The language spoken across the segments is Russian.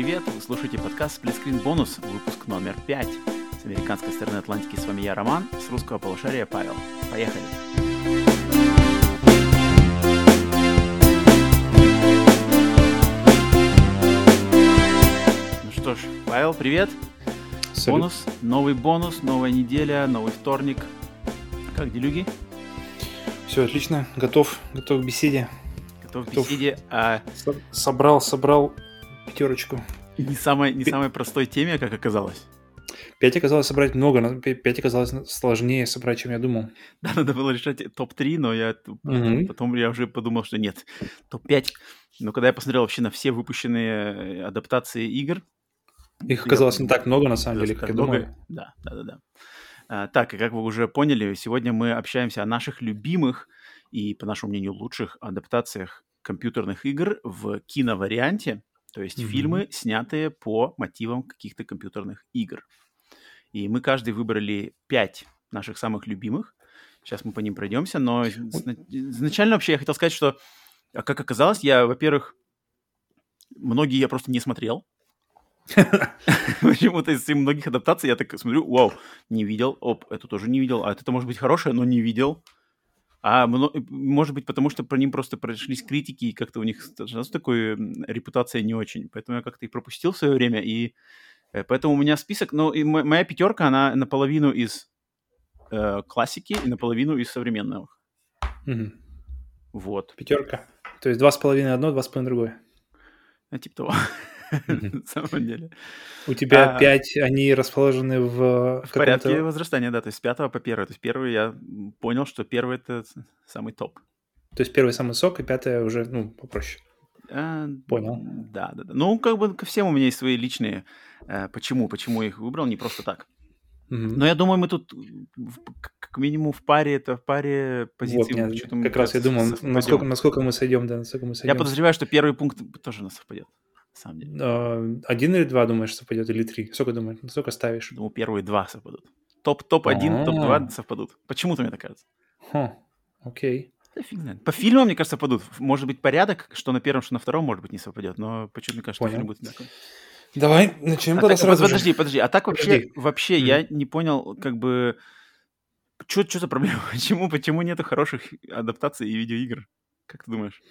привет! Вы слушаете подкаст Split Screen Bonus, выпуск номер 5. С американской стороны Атлантики с вами я, Роман, с русского полушария Павел. Поехали! Ну что ж, Павел, привет! Салют. Бонус, новый бонус, новая неделя, новый вторник. Как делюги? Все отлично, готов, готов к беседе. Готов к беседе Со- Собрал, собрал пятерочку. не самой, не Пи- самой простой теме, как оказалось. Пять оказалось собрать много, но пя- пять оказалось сложнее собрать, чем я думал. Да, надо было решать топ-3, но я Мгм. потом я уже подумал, что нет, топ-5. Но когда я посмотрел вообще на все выпущенные э, адаптации игр... Их я- оказалось не так много, на самом деле, как я много. думал. Да, да, да, да. А, так, и как вы уже поняли, сегодня мы общаемся о наших любимых и, по нашему мнению, лучших адаптациях компьютерных игр в киноварианте, то есть Мгм. фильмы, снятые по мотивам каких-то компьютерных игр. И мы каждый выбрали пять наших самых любимых. Сейчас мы по ним пройдемся, но изна- изначально вообще я хотел сказать, что, а как оказалось, я, во-первых, многие я просто не смотрел. Почему-то из многих адаптаций я так смотрю, вау, не видел, оп, эту тоже не видел, а это может быть хорошее, но не видел. А может быть, потому что про ним просто прошлись критики, и как-то у них с такой репутация не очень. Поэтому я как-то и пропустил в свое время, и э, поэтому у меня список, ну, и мо- моя пятерка, она наполовину из э, классики и наполовину из современных. Мгм. Вот. Пятерка. То есть два с половиной одно, два с половиной другое. Ну, типа того. На самом деле. У тебя А- пять, они расположены в, В порядке возрастания, да, то есть с пятого по первый. То есть первый я понял, что первый это самый топ. То есть первый самый сок, и пятое уже, ну, попроще. А, Понял. Да, да, да. Ну, как бы ко всем у меня есть свои личные. э, почему? Почему я их выбрал? Не просто так. Но я думаю, мы тут в- как минимум в паре, это в паре Вот, что-то мы, как раз я думал, насколько, насколько мы сойдем, да, насколько мы Я сойдем. подозреваю, что первый пункт тоже у нас совпадет. Самом деле. А, Один или два, думаешь, совпадет, или три? Сколько думаешь? Сколько ставишь? Думаю, первые два совпадут. Топ, топ-1, топ-2 А. совпадут. Почему-то мне так кажется. Хм, окей. Да фиг знает. По фильмам, мне кажется, совпадут. Может быть, порядок, что на первом, что на втором, может быть, не совпадет. Но почему мне кажется, что Понял. фильм будет такой. Давай начнем А тогда так, сразу же. подожди, подожди. А так вообще, Подожди. вообще я не понял, как бы, что за проблема? Почему, почему нету хороших адаптаций и видеоигр? Как ты думаешь?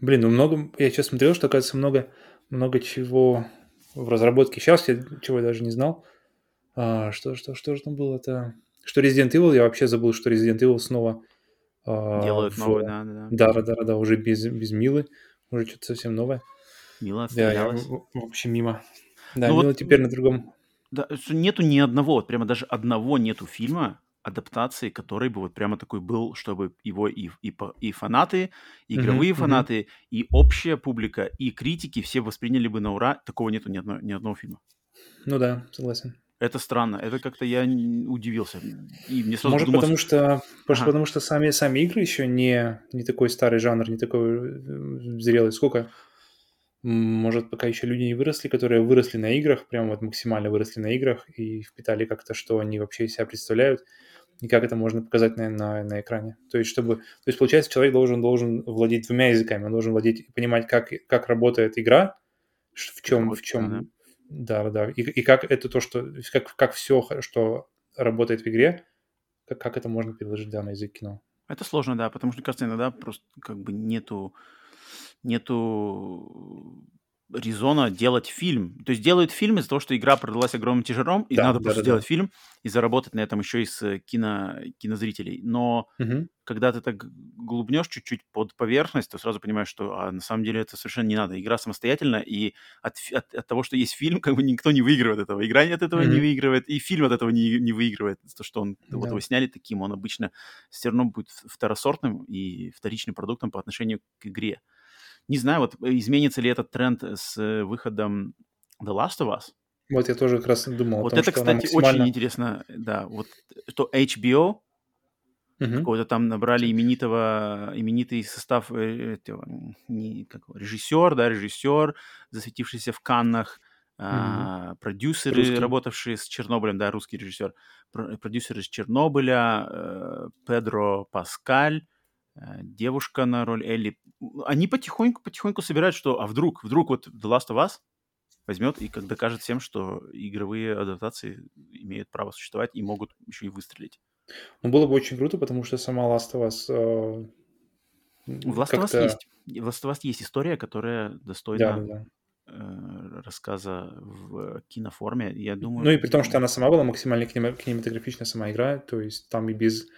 Блин, ну много... Я сейчас смотрел, что, оказывается, много, много чего в разработке. Сейчас я чего я даже не знал. А, что, что, что же там было? Это... Что Resident Evil, я вообще забыл, что Resident Evil снова... а, Делают в- новый, да, да, да. Да, да, да, уже без, без Милы. Уже что-то совсем новое. Мила Да, я отстрелялась. в- вообще мимо. Да, Ну вот- Мила теперь на другом... Да, нету ни одного, вот прямо даже одного нету фильма, адаптации, который бы вот прямо такой был, чтобы его и, и, и фанаты, и игровые мгм. фанаты, и общая публика, и критики все восприняли бы на ура. Такого нету ни, одно- ни одного фильма. Ну да, согласен. Это странно. Это как-то я удивился. И мне сразу Может, подумалось, потому что, Ага. потому что сами, сами игры еще не, не такой старый жанр, не такой э, зрелый. Сколько? Может, пока еще люди не выросли, которые выросли на играх, прям вот максимально выросли на играх и впитали как-то, что они вообще из себя представляют, и как это можно показать на, на, на экране. То есть, чтобы... То есть, получается, человек должен, должен владеть двумя языками. Он должен владеть понимать, как, как работает игра, в чем... В работает, чем да, да, да. И, и как это то, что... Как, как все, что работает в игре, как, как это можно переложить, да, на язык кино. Это сложно, да, потому что, мне кажется, иногда просто как бы нету, нету резона делать фильм. То есть делают фильм из-за того, что игра продалась огромным тяжером, и Да, надо да, просто да, сделать да. фильм и заработать на этом еще и с э, кино, кинозрителей. Но Мгм. когда ты так глубнешь чуть-чуть под поверхность, то сразу понимаешь, что а, на самом деле это совершенно не надо. Игра самостоятельно, и от, от, от того, что есть фильм, как бы никто не выигрывает от этого. Игра от этого не Мгм. выигрывает, и фильм от этого не, не выигрывает. То, что он, вот Да. его сняли таким, он обычно все равно будет второсортным и вторичным продуктом по отношению к игре. Не знаю, вот э, изменится ли этот тренд с э, выходом The Last of Us. Вот я тоже как раз думал о Вот том, это, что кстати, максимально... очень интересно, да, вот что HBO Мгм. какого-то там набрали именитого, именитый состав э, этого, не, как режиссер, да, режиссер, засветившийся в Каннах, а, продюсеры, Русский. работавшие с Чернобылем, да, русский режиссер, про- продюсеры из Чернобыля, э, Педро Паскаль, девушка на роль Элли. Они потихоньку-потихоньку собирают, что, а вдруг, вдруг вот The Last of Us возьмет и как докажет всем, что игровые адаптации имеют право существовать и могут еще и выстрелить. Ну, было бы очень круто, потому что сама Last of Us... Э, В Last of Us есть. В Last of Us есть история, которая Да, да, достойна да. э, рассказа в киноформе. Я думаю... Ну и при том, что она сама была максимально кинема- кинематографичная сама игра, то есть там и без...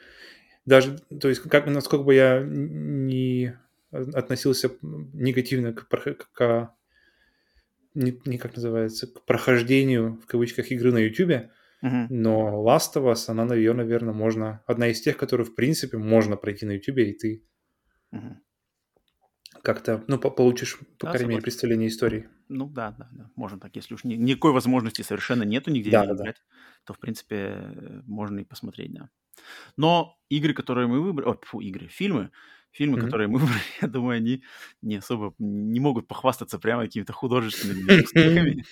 Даже, то есть, как, насколько бы я не относился негативно к, прох- к не, не как называется, к прохождению, в кавычках, игры на YouTube, Мгм. но Last of Us, она, ее, наверное, можно... Одна из тех, которые, в принципе, можно пройти на YouTube, и ты Мгм. как-то, ну, по- получишь, по Да, крайней мере, представление истории. Ну да, да, да, можно так. Если уж ни- никакой возможности совершенно нету нигде Да, не да, да. играть, то, в принципе, можно и посмотреть, да. Но игры, которые мы выбрали... О, фу, игры, фильмы, фильмы, Мгм. которые мы выбрали, я думаю, они не особо не могут похвастаться прямо какими-то художественными успехами.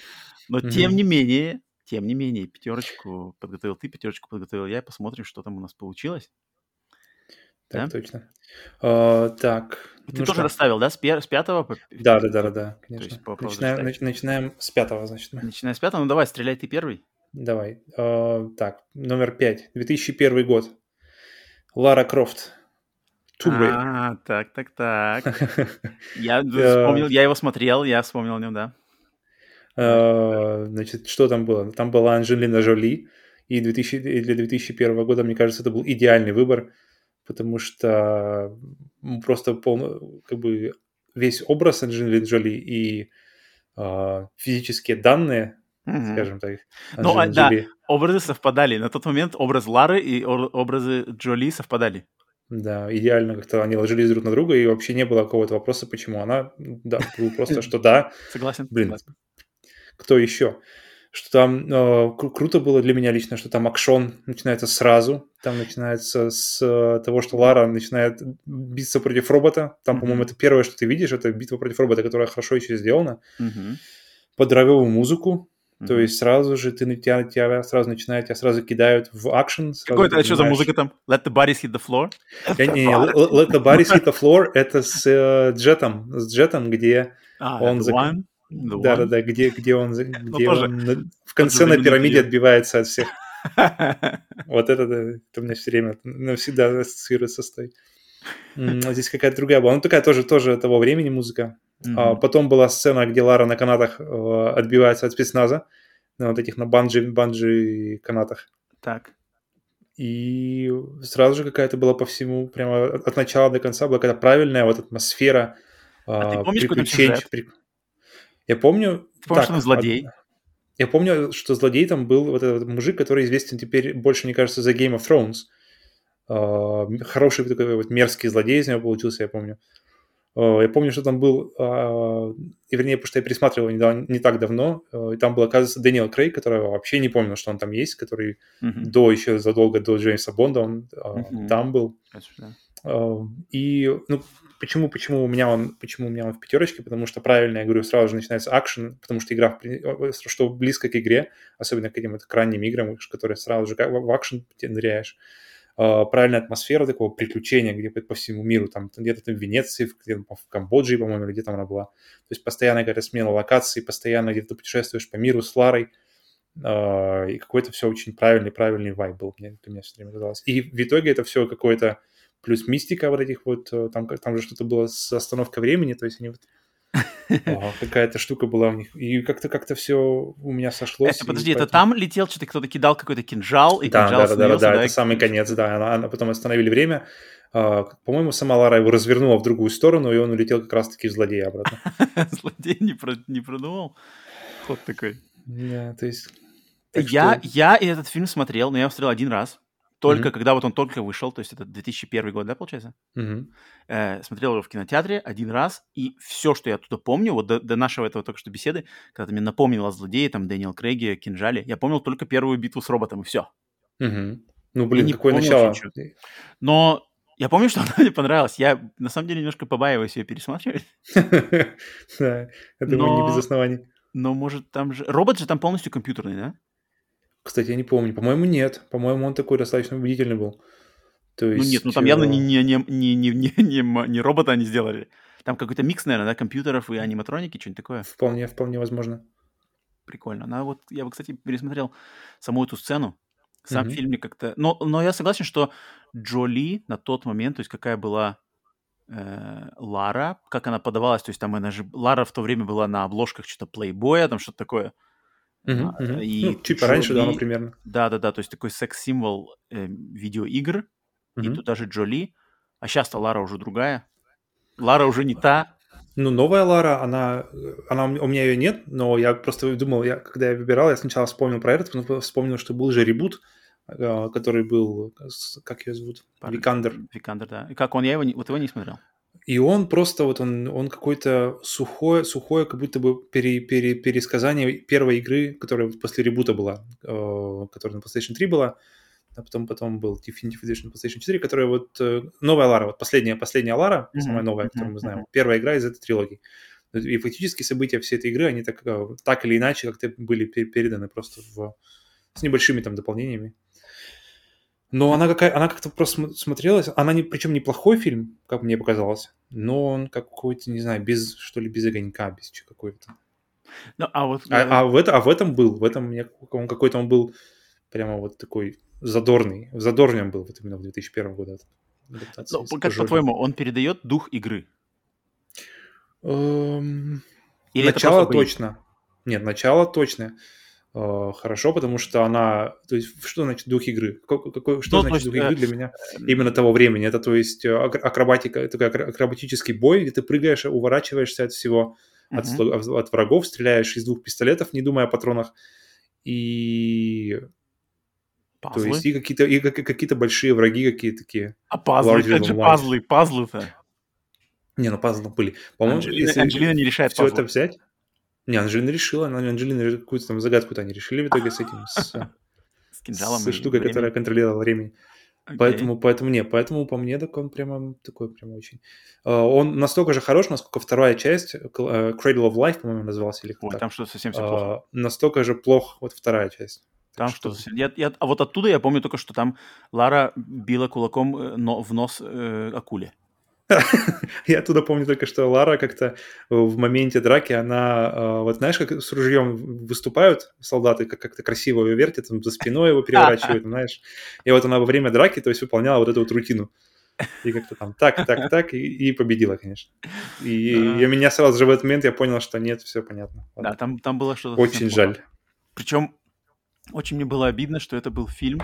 Но тем не менее, тем не менее, пятерочку подготовил ты, пятерочку подготовил я. Посмотрим, что там у нас получилось. Так Да? точно. А, так, ты ну тоже что? расставил, да, с, пер- с пятого по Да, да, да, да, да, То есть конечно. по Начинаем, нач- начинаем с пятого, значит. мы. Начиная с пятого, ну давай, стреляй ты первый. Давай. А, так, номер пять. 2001 год. Лара Крофт. Tomb Raider. А, так, так, так. Я Э, вспомнил, я его смотрел, я вспомнил о нем, да. А, Значит, что там было? Там была Анджелина Жоли, и 2000, и для 2001 года, мне кажется, это был идеальный выбор, потому что просто полно, как бы весь образ Анджелины Джоли и а, физические данные, Мгм. скажем так, Ну, а, да, образы совпадали. На тот момент образ Лары и образы Джоли совпадали. да, идеально как-то они ложились друг на друга, и вообще не было какого-то вопроса, почему она, да, просто, что да, Согласен? Блин, Согласен. кто еще? Что там э, кру- круто было для меня лично, что там акшон начинается сразу. Там начинается с э, того, что Лара начинает биться против робота. Там, по-моему, это первое, что ты видишь, это битва против робота, которая хорошо еще сделана. Под драйвовую музыку. То есть сразу же ты, на тебя, тебя сразу начинают, тебя сразу кидают в сразу Какой это, что за музыка там? Let the bodies hit the floor? Я- не, не, Let the bodies hit the floor это с э, Джетом, с Джетом, где А, Он the зак- one? Да, да, да, где, где он, за- где тоже он в конце на пирамиде период. отбивается от всех. Вот это, да, это у меня все время навсегда ассоциируется с той. А Здесь какая-то другая была. Ну, такая тоже, тоже того времени музыка. А, потом была сцена, где Лара на канатах э, отбивается от спецназа, на вот этих на банджи, банджи канатах. Так. И сразу же какая-то была по всему, прямо от от начала до конца была какая-то правильная вот атмосфера. А ты а, помнишь, какой там приключений- при- Я помню... Ты помнишь, так, что он злодей? од- Я помню, что злодей там был вот этот мужик, который известен теперь больше, мне кажется, за Game of Thrones. А, Хороший такой вот мерзкий злодей из него получился, я помню. А, Я помню, что там был, а, и вернее, потому что я пересматривал недавно- не так давно, а, и там был, оказывается, Дэниел Крейг, которого вообще не помню, что он там есть, который Мгм. до еще задолго до Джеймса Бонда он Мгм. там был. А, И ну, почему, почему у меня он, почему у меня он в пятерочке? Потому что правильно я говорю, сразу же начинается акшен, потому что игра, что близко к игре, особенно к этим вот ранним играм, которые сразу же в акшен ныряешь. А, Правильная атмосфера такого приключения, где по всему миру, там где-то там в Венеции, где-то в Камбодже, по-моему, где там она была. То есть постоянно какая-то смена локаций, постоянно где-то путешествуешь по миру с Ларой. А, и какой-то все очень правильный, правильный вайб был, мне, мне все время казалось. И в итоге это все какое-то плюс мистика вот этих вот, э, там, там же что-то было с остановкой времени, то есть они вот какая-то штука была у них. И как-то как-то все у меня сошлось. Это, и подожди, это там летел, что-то кто-то кидал какой-то кинжал, и Да, кинжал да, да, да, да, это самый конец, да. Она, она- потом остановили время. А, по-моему, сама Лара его развернула в другую сторону, и он улетел как раз-таки в злодея обратно. Злодей не, про- не продумал. Ход такой. Да, то есть... так Я, что- я этот фильм смотрел, но я его смотрел один раз. Только Мгм. когда вот он только вышел, то есть это 2001 год, да, получается? Мгм. Э, смотрел его в кинотеатре один раз, и все, что я оттуда помню, вот до, до нашего этого только что беседы, когда ты мне напомнил о злодее, там, Дэниел Крейге, Кинжале, я помнил только первую битву с роботом, и все. Мгм. Ну, блин, не какое начало. Но я помню, что она мне понравилась. Я, на самом деле, немножко побаиваюсь ее пересматривать. Да, я думаю, не без оснований. Но, может, там же... Робот же там полностью компьютерный, да? Кстати, я не помню. По-моему, нет. По-моему, он такой достаточно убедительный был. То Ну есть, нет, ну там явно не, э, не, не, не, не, не, не, м- не робота они сделали. Там какой-то микс, наверное, да, компьютеров и аниматроники, что-нибудь такое. Вполне, вполне возможно. прикольно. Она вот, я бы, кстати, пересмотрел саму эту сцену. Сам Мгм. фильм мне как-то... Но, но я согласен, что Джоли на тот момент, то есть какая была э, Лара, как она подавалась, то есть там она же... Лара в то время была на обложках что-то плейбоя, там что-то такое. Мгм. и Ну, чуть пораньше, да, примерно. Да-да-да, то есть такой секс-символ э, видеоигр, и Мгм. туда же Джоли. А сейчас-то Лара уже другая. Лара уже не та. Ну, новая Лара, она, э, она, у меня ее нет, но я просто думал, я, когда я выбирал, я сначала вспомнил про этот, потом вспомнил, что был же ребут, э, который был, с- как ее зовут, Викандер. Викандер, да. И как он? Я его не, вот его не смотрел. И он просто вот он, он какой-то сухое, сухое, как будто бы пере, пере- пересказание первой игры, которая после ребута была, э, которая на PlayStation 3 была, а потом, потом был Definitive Edition на PlayStation 4, которая вот э, новая Лара, вот последняя, последняя Лара, Мгм, самая новая, которую мы знаем, первая игра из этой трилогии. И фактически события всей этой игры, они так, э, так или иначе как-то были пе- переданы просто в, с небольшими там дополнениями. Но она, какая, она как-то просто см- смотрелась, она не, причем неплохой фильм, как мне показалось, но он какой-то, не знаю, без, что ли, без огонька, без чего какой-то. Ну, а вот... э, А, а в, это, а в этом был, в этом мне он какой-то он был прямо вот такой задорный, в задорнем был вот именно в 2001 году. ну, как по-твоему, он передает дух игры? Эм, Или начало точно. Нет, начало точно. Э, хорошо, потому что она... То есть, что значит дух игры? Какой, какой- что Ну, то значит есть, дух игры э, для меня? Именно того времени. Это, то есть, э, ак- акробатика, такой акро- акробатический бой, где ты прыгаешь, уворачиваешься от всего, от, Мгм. сло- от врагов, стреляешь из двух пистолетов, не думая о патронах. И... То Пазлы? есть, и какие-то, и как- какие-то большие враги какие такие. А пазлы? Это же пазлы, пазлы-то. Не, ну пазлы были. По-моему, Анджелина, если Анджелина не решает все пазлы. это взять... Не, Анджелина решила. же какую-то там загадку-то они решили в итоге с этим, с, С кинжалом с штукой, временем. которая контролировала время. Окей. Поэтому, поэтому не, поэтому по мне так он прямо такой прямо очень. Э, Он настолько же хорош, насколько вторая часть, э, Cradle of Life, по-моему, назывался или как Ой, там что совсем все плохо. А, настолько же плох вот вторая часть. Там Так что я, я- а вот оттуда я помню только, что там Лара била кулаком э, но, в нос э, акуле. Я оттуда помню только, что Лара как-то в моменте драки, она, э, вот знаешь, как с ружьем выступают солдаты, как- как-то красиво ее вертят, за спиной его переворачивают, знаешь. И вот она во время драки, то есть, выполняла вот эту вот рутину. И как-то там так, так, так, и, и победила, конечно. И, и меня сразу же в этот момент я понял, что нет, все понятно. Да, Ладно. там, там было что-то Очень жаль. Причем очень мне было обидно, что это был фильм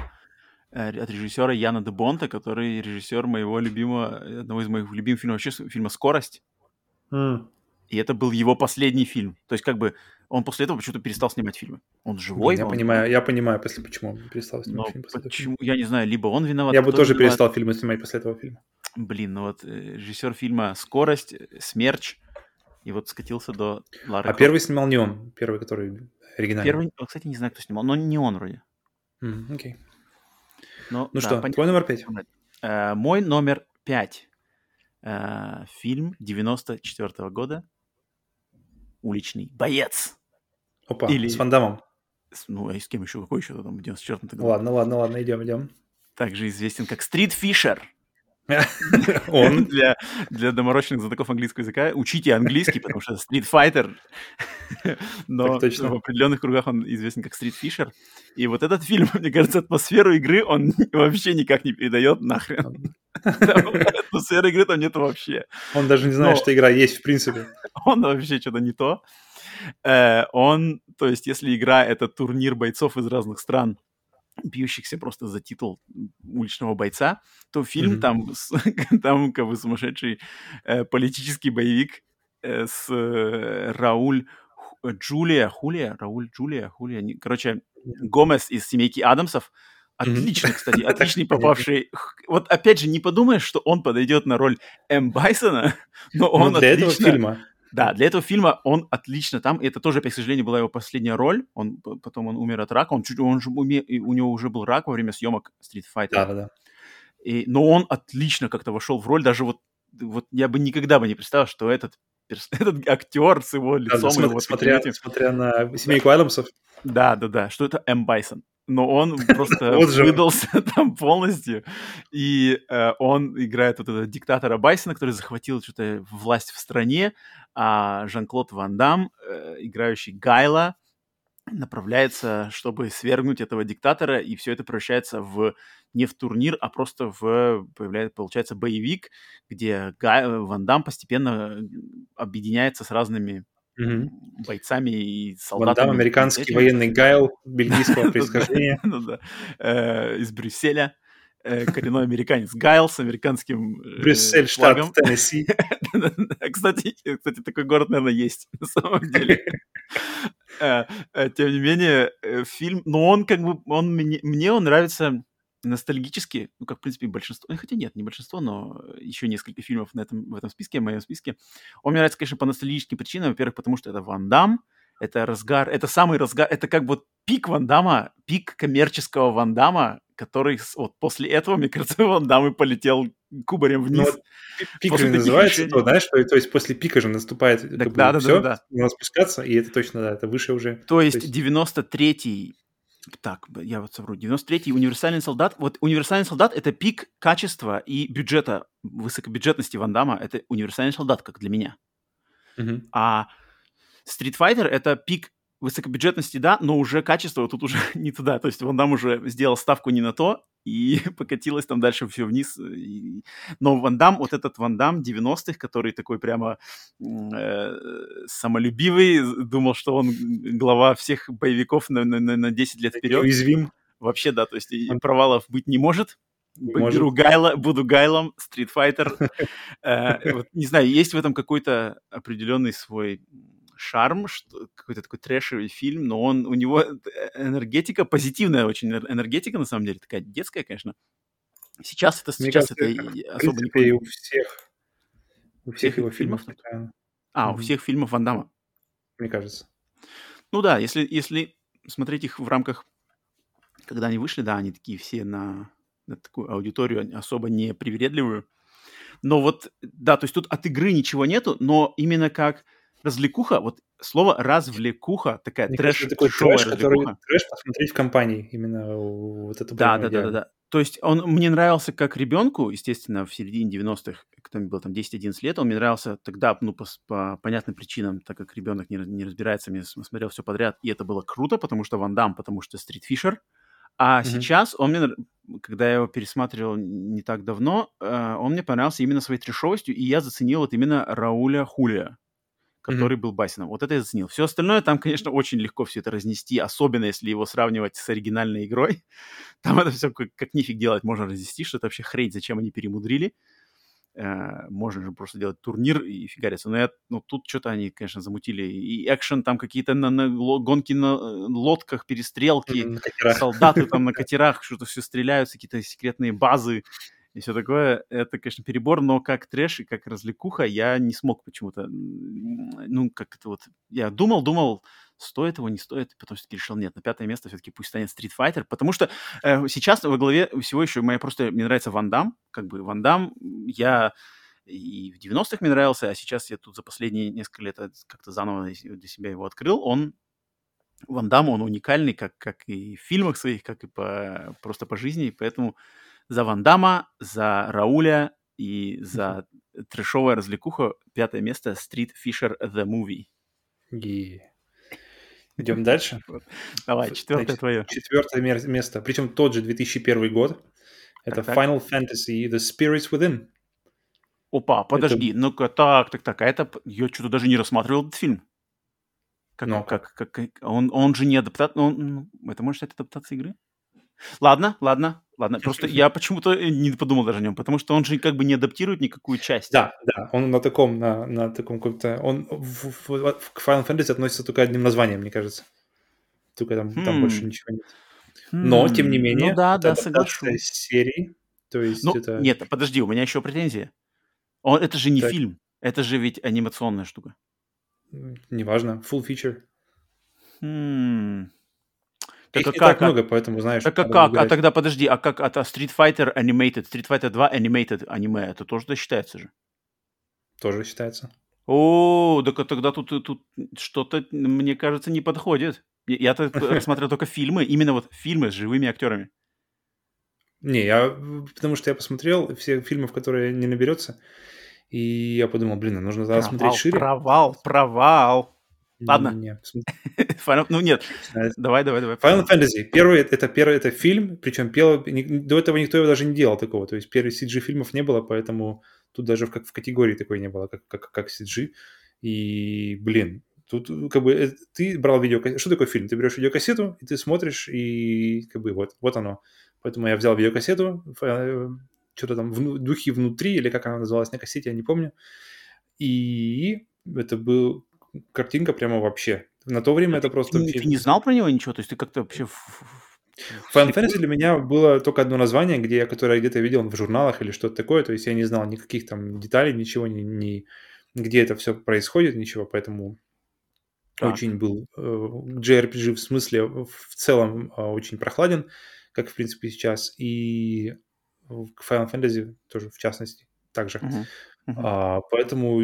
от режиссера Яна де Бонта, который режиссер моего любимого, э, одного из моих любимых фильмов вообще, фильма «Скорость». М. И это был его последний фильм. То есть как бы он после этого почему-то перестал снимать фильмы. Он живой. я он- понимаю, я понимаю, после почему он перестал Но снимать фильм после этого почему, я не знаю, либо он виноват, Я бы тоже виноват. перестал фильмы снимать после этого фильма. Блин, ну вот э, режиссер фильма «Скорость», э, «Смерч», и вот скатился до Лары А Крофт. первый снимал не он, первый, который оригинальный. Первый, кстати, не знаю, кто снимал, но не он вроде. Окей. Но, Ну да, что, понятно. твой номер пять? Э, мой номер пять. Э, фильм 94 года. «Уличный боец». Опа, Или- с Ван Дамом. С- Ну, а с кем еще? Какой еще там в 94 году? Ладно, ладно, ладно, идем, идем. Также известен как Стрит Фишер. Он. для, для доморощенных знатоков английского языка. Учите английский, потому что Street Fighter. Но точно. в определенных кругах он известен как Street Fisher. И вот этот фильм, мне кажется, атмосферу игры он вообще никак не передает нахрен. Атмосферы игры там нету вообще. Он даже не знает, что игра есть в принципе. Он вообще что-то не то. Э, Он, то есть, если игра — это турнир бойцов из разных стран, бьющихся просто за титул уличного бойца, то фильм Мгм. там, там как бы сумасшедший э, политический боевик э, с э, Рауль Ху- Джулия, Хулия, Рауль Джулия, Хулия, не- короче, Гомес из «Семейки Адамсов». Отлично, кстати, Так, отличный попавший. Вот опять же, не подумаешь, что он подойдет на роль М. Байсона, но он Но для этого отлично- фильма. Да, для этого фильма он отлично там. И это тоже, опять, к сожалению, была его последняя роль. Он потом он умер от рака. Он чуть, он же уме- у него уже был рак во время съемок Street Fighter. Да, да, да. И, но он отлично как-то вошел в роль. Даже вот, вот я бы никогда бы не представил, что этот, перс- этот актер с его Да, лицом, да, вот смотря, таким этим- смотря на семейку Адамсов, да, да, да, что это М. Байсон. Но он просто выдался там полностью. И э, он играет вот этого диктатора Байсона, который захватил что-то власть в стране. А Жан-Клод Ван Дам, э, играющий Гайла, направляется, чтобы свергнуть этого диктатора, и все это превращается в не в турнир, а просто в, появляется, получается, боевик, где Гай, Ван Дам постепенно объединяется с разными Мгм. бойцами и Ван солдатами. Дам, американский военный Гайл бельгийского Ну происхождения. ну. Э, Из Брюсселя. Э, Коренной американец Гайл с американским э, Брюссель, штат. Теннесси. Кстати, кстати, такой город, наверное, есть на самом деле. Э, Тем не менее, фильм, но он как бы, он мне, он нравится ностальгически, ну, как, в принципе, большинство, ну, хотя нет, не большинство, но еще несколько фильмов на этом, в этом списке, в моем списке. Он мне нравится, конечно, по ностальгическим причинам. Во-первых, потому что это Ван Дам, это разгар, это самый разгар, это как бы пик Ван Дамма, пик коммерческого Ван Дамма, который вот после этого, мне кажется, Ван и полетел кубарем Ну, вниз. пи- пик После же называется, решений. то, знаешь, то, то есть после пика же наступает как бы, да, да, все, да, да. надо спускаться, и это точно, да, это выше уже. То есть 93-й, так, я вот совру, 93-й универсальный солдат. Вот универсальный солдат это пик качества и бюджета, высокобюджетности Ван Дамма. Это универсальный солдат, как для меня. Мгм. А Street Fighter это пик высокобюджетности, да, но уже качество тут уже не туда. То есть Ван Дам уже сделал ставку не на то, и покатилось там дальше все вниз. И- Но Ван Дам, вот этот Ван Дам 90-х, который такой прямо э, самолюбивый, думал, что он глава всех боевиков на, на- на- на 10 лет вперед. Уязвим. Вообще, да, то есть Он- провалов быть не может. Может. Беру Гайла, буду Гайлом, Street Fighter. Э, Не знаю, есть в этом какой-то определенный свой шарм, какой-то такой трэшевый фильм, но он у него э, энергетика позитивная очень энер- энергетика на самом деле такая детская, конечно. Сейчас это Мне сейчас кажется, это особо и не у всех, у всех Всех его фильмов фильмов такая, а у всех фильмов Ван Дамма. мне кажется. Ну да, если если смотреть их в рамках, когда они вышли, да, они такие все на, на такую аудиторию особо не привередливую. Но вот, да, то есть тут от игры ничего нету, но именно как развлекуха, вот слово развлекуха, такая Мне трэш, кажется, такой трэш, который трэш посмотреть в компании. Именно вот это Да, да, да, да, да. То есть он мне нравился как ребенку, естественно, в середине 90-х, когда мне было там 10-11 лет, он мне нравился тогда, ну, по, по понятным причинам, так как ребенок не, не разбирается, мне смотрел все подряд, и это было круто, потому что Ван Дам, потому что Стрит Фишер. А Мгм. сейчас он мне, когда я его пересматривал не так давно, э, он мне понравился именно своей трешовостью, и я заценил вот именно Рауля Хулия, который был Басином. Вот это я заценил. Все остальное там, конечно, очень легко все это разнести, особенно если его сравнивать с оригинальной игрой. Там это все как, как нифиг делать можно разнести, что это вообще хрень, зачем они перемудрили. Э, можно же просто делать турнир и фигариться. Но я, ну, тут что-то они, конечно, замутили. И экшен, там какие-то на, на гонки на э, лодках, перестрелки, катерах. солдаты там на катерах, что-то все стреляются, какие-то секретные базы и все такое. Это, конечно, перебор, но как трэш и как развлекуха я не смог почему-то. Ну, как это вот... Я думал, думал, стоит его, не стоит, потом все-таки решил, нет, на пятое место все-таки пусть станет Street Fighter, потому что э, сейчас во главе всего еще моя просто... Мне нравится Ван Дам, как бы Ван Дам, я и в 90-х мне нравился, а сейчас я тут за последние несколько лет как-то заново для се- для себя его открыл. Он Ван Дам, он уникальный, как, как и в фильмах своих, как и по, просто по жизни, и поэтому за Ван Дамма, за Рауля и за трэшовая развлекуха пятое место Street Fisher The Movie. И Идем дальше. Давай, четвертое значит, твое. Четвертое место, причем тот же 2001 год. Это Так-так. Final Fantasy The Spirits Within. Опа, подожди, ну-ка, так, так, так, а это... Я что-то даже не рассматривал этот фильм. Как, Ну, как, как, он, он же не адаптация... Он, ну, это может стать адаптацией игры? Ладно, ладно, ладно. Просто я почему-то э, не подумал даже о нем, потому что он же как бы не адаптирует никакую часть. Да, да, он на таком, на, на таком каком-то... Он в- в- в- к Final Fantasy относится только одним названием, мне кажется. Только там, там Хм. больше ничего нет. Но, тем не М, менее, Ну да, это да, соглашусь. серии. То есть Ну, это... нет, подожди, у меня еще претензия. Он, это же не Так. фильм, это же ведь анимационная штука. Неважно, full feature. М. Так Их а как? так а- много, поэтому, знаешь... Так а как? А выбирать. тогда подожди, а как это Street Fighter Animated, Street Fighter 2 Animated аниме, это тоже да, считается же? Тоже считается. О, так а тогда тут, тут что-то, мне кажется, не подходит. Я-то рассмотрел только фильмы, именно вот фильмы с живыми актерами. Не, я... Потому что я посмотрел все фильмы, в которые не наберется, и я подумал, блин, а нужно тогда смотреть Провал, шире. провал, провал. Ладно. Final... Ну нет, давай, давай, давай. Final Fantasy. Первый, это первый, это фильм, причем первый, до этого никто его даже не делал такого. То есть первых CG-фильмов не было, поэтому тут даже в, как, в категории такой не было, как, как, как CG. И, блин, тут как бы э, ты брал видеокассету. Что такое фильм? Ты берешь видеокассету, и ты смотришь, и как бы вот, вот оно. Поэтому я взял видеокассету, э, что-то там в духе внутри, или как она называлась на кассете, я не помню. И это был картинка прямо вообще. На то время это просто... Ты, ты не знал про него ничего? То есть ты как-то вообще... Final Fantasy для меня было только одно название, где я, которое я где-то видел в журналах или что-то такое, то есть я не знал никаких там деталей, ничего, ни, ни где это все происходит, ничего, поэтому так. очень был э, JRPG в смысле в целом э, очень прохладен, как в принципе сейчас, и Final Fantasy тоже в частности также. Uh-huh. Uh-huh. А, поэтому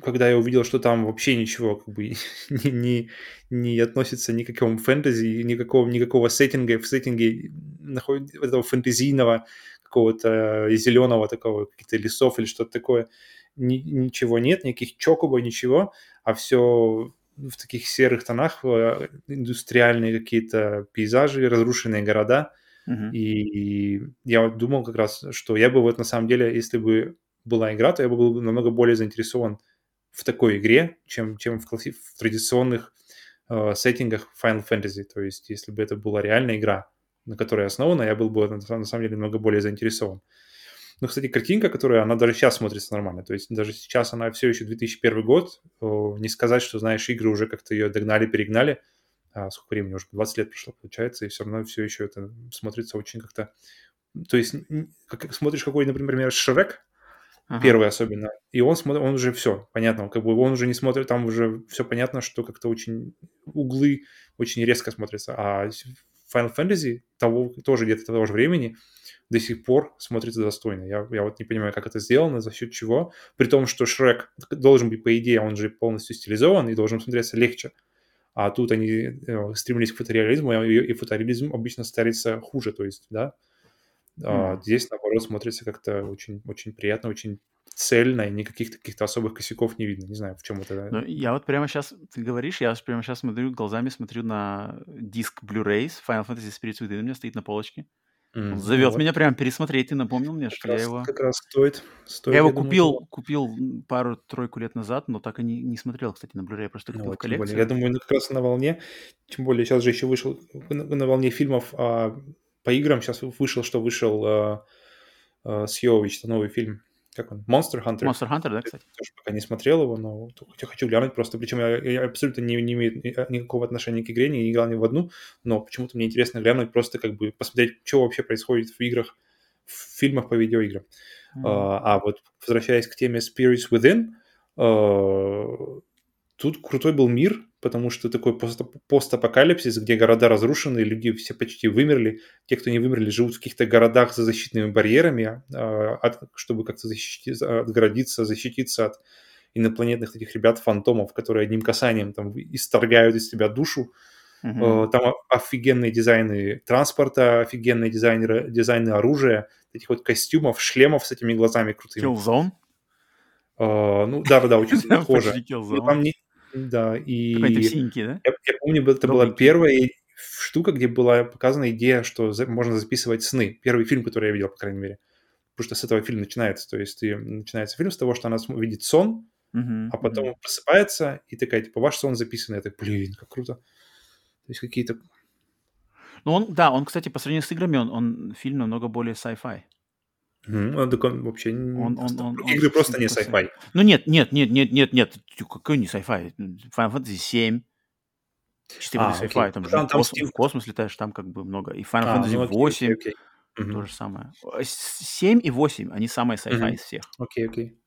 когда я увидел, что там вообще ничего как бы не, не, не относится ни к какому фэнтези, никакого, никакого сеттинга, в сеттинге находит этого фэнтезийного, какого-то зеленого такого, каких-то лесов или что-то такое, ни, ничего нет, никаких чокоба, ничего, а все в таких серых тонах, э, индустриальные какие-то пейзажи, разрушенные города. Uh-huh. И, и я думал как раз, что я бы вот на самом деле, если бы была игра, то я бы был намного более заинтересован в такой игре, чем, чем в, класси- в традиционных э, сеттингах Final Fantasy. То есть, если бы это была реальная игра, на которой основана, я был бы на, на самом деле намного более заинтересован. Ну, кстати, картинка, которая, она даже сейчас смотрится нормально. То есть даже сейчас она все еще 2001 год. Не сказать, что, знаешь, игры уже как-то ее догнали, перегнали. А сколько времени? Уже 20 лет прошло, получается, и все равно все еще это смотрится очень как-то... То есть, как смотришь какой, например, Шрек, ага. первый особенно, и он смотрит, он уже все, понятно, как бы он уже не смотрит, там уже все понятно, что как-то очень углы очень резко смотрятся, а Final Fantasy того, тоже где-то того же времени до сих пор смотрится достойно. Я, я вот не понимаю, как это сделано, за счет чего. При том, что Шрек должен быть, по идее, он же полностью стилизован и должен смотреться легче. А тут они э, стремились к фотореализму, и фотореализм обычно старится хуже, то есть, да. Mm. А, здесь, наоборот, смотрится как-то очень, очень приятно, очень цельно, и никаких каких-то особых косяков не видно. Не знаю, в чем это. Ну, я вот прямо сейчас, ты говоришь, я прямо сейчас смотрю, глазами смотрю на диск Blu-ray Final Fantasy Spirits Within у меня стоит на полочке. Mm, зовет вот. меня прям пересмотреть и напомнил мне, как что раз, я его... Как раз стоит. стоит я его я купил, думаю, купил пару-тройку лет назад, но так и не, не смотрел, кстати, на Blu-ray, просто купил ну, в коллекцию. Более, я думаю, как раз на волне, тем более сейчас же еще вышел на, на волне фильмов а, по играм, сейчас вышел, что вышел а, а, Сьюович, новый фильм как он, Monster Hunter. Monster Hunter, да, кстати. Я тоже пока не смотрел его, но хотя хочу глянуть просто. Причем я, я абсолютно не, не имею никакого отношения к игре, не играл ни в одну, но почему-то мне интересно глянуть, просто как бы посмотреть, что вообще происходит в играх, в фильмах по видеоиграм. Mm-hmm. А, а вот возвращаясь к теме Spirits Within, а, тут крутой был мир, потому что такой постапокалипсис, где города разрушены, люди все почти вымерли. Те, кто не вымерли, живут в каких-то городах за защитными барьерами, а, чтобы как-то защититься, отгородиться, защититься от инопланетных этих ребят-фантомов, которые одним касанием там исторгают из тебя душу. Uh-huh. Там офигенные дизайны транспорта, офигенные дизайнеры, дизайны оружия, этих вот костюмов, шлемов с этими глазами крутыми. Killzone? Uh, ну да, да, да, очень похоже. Там не, да, и... Какой-то синенький, да? Я, я помню, это была первая штука, где была показана идея, что за, можно записывать сны. Первый фильм, который я видел, по крайней мере. Потому что с этого фильм начинается. То есть ты, начинается фильм с того, что она видит сон, uh-huh, а потом uh-huh. просыпается, и такая, типа, ваш сон записан. Я так, блин, как круто. То есть какие-то... Ну, он, да, он, кстати, по сравнению с играми, он, он фильм намного более sci-fi. Он, так он вообще он, он, он, игры он, просто не sci-fi. Ну нет, нет, нет, нет, нет, нет, какой не sci-fi? Final Fantasy 7. Чисто а, sci-fi, там, там, же там космос, в космос летаешь, там как бы много. И Final а, Fantasy ну, 8 окей, окей. то угу. же самое. 7 и 8, они самые sci-fi угу. из всех. Окей, окей.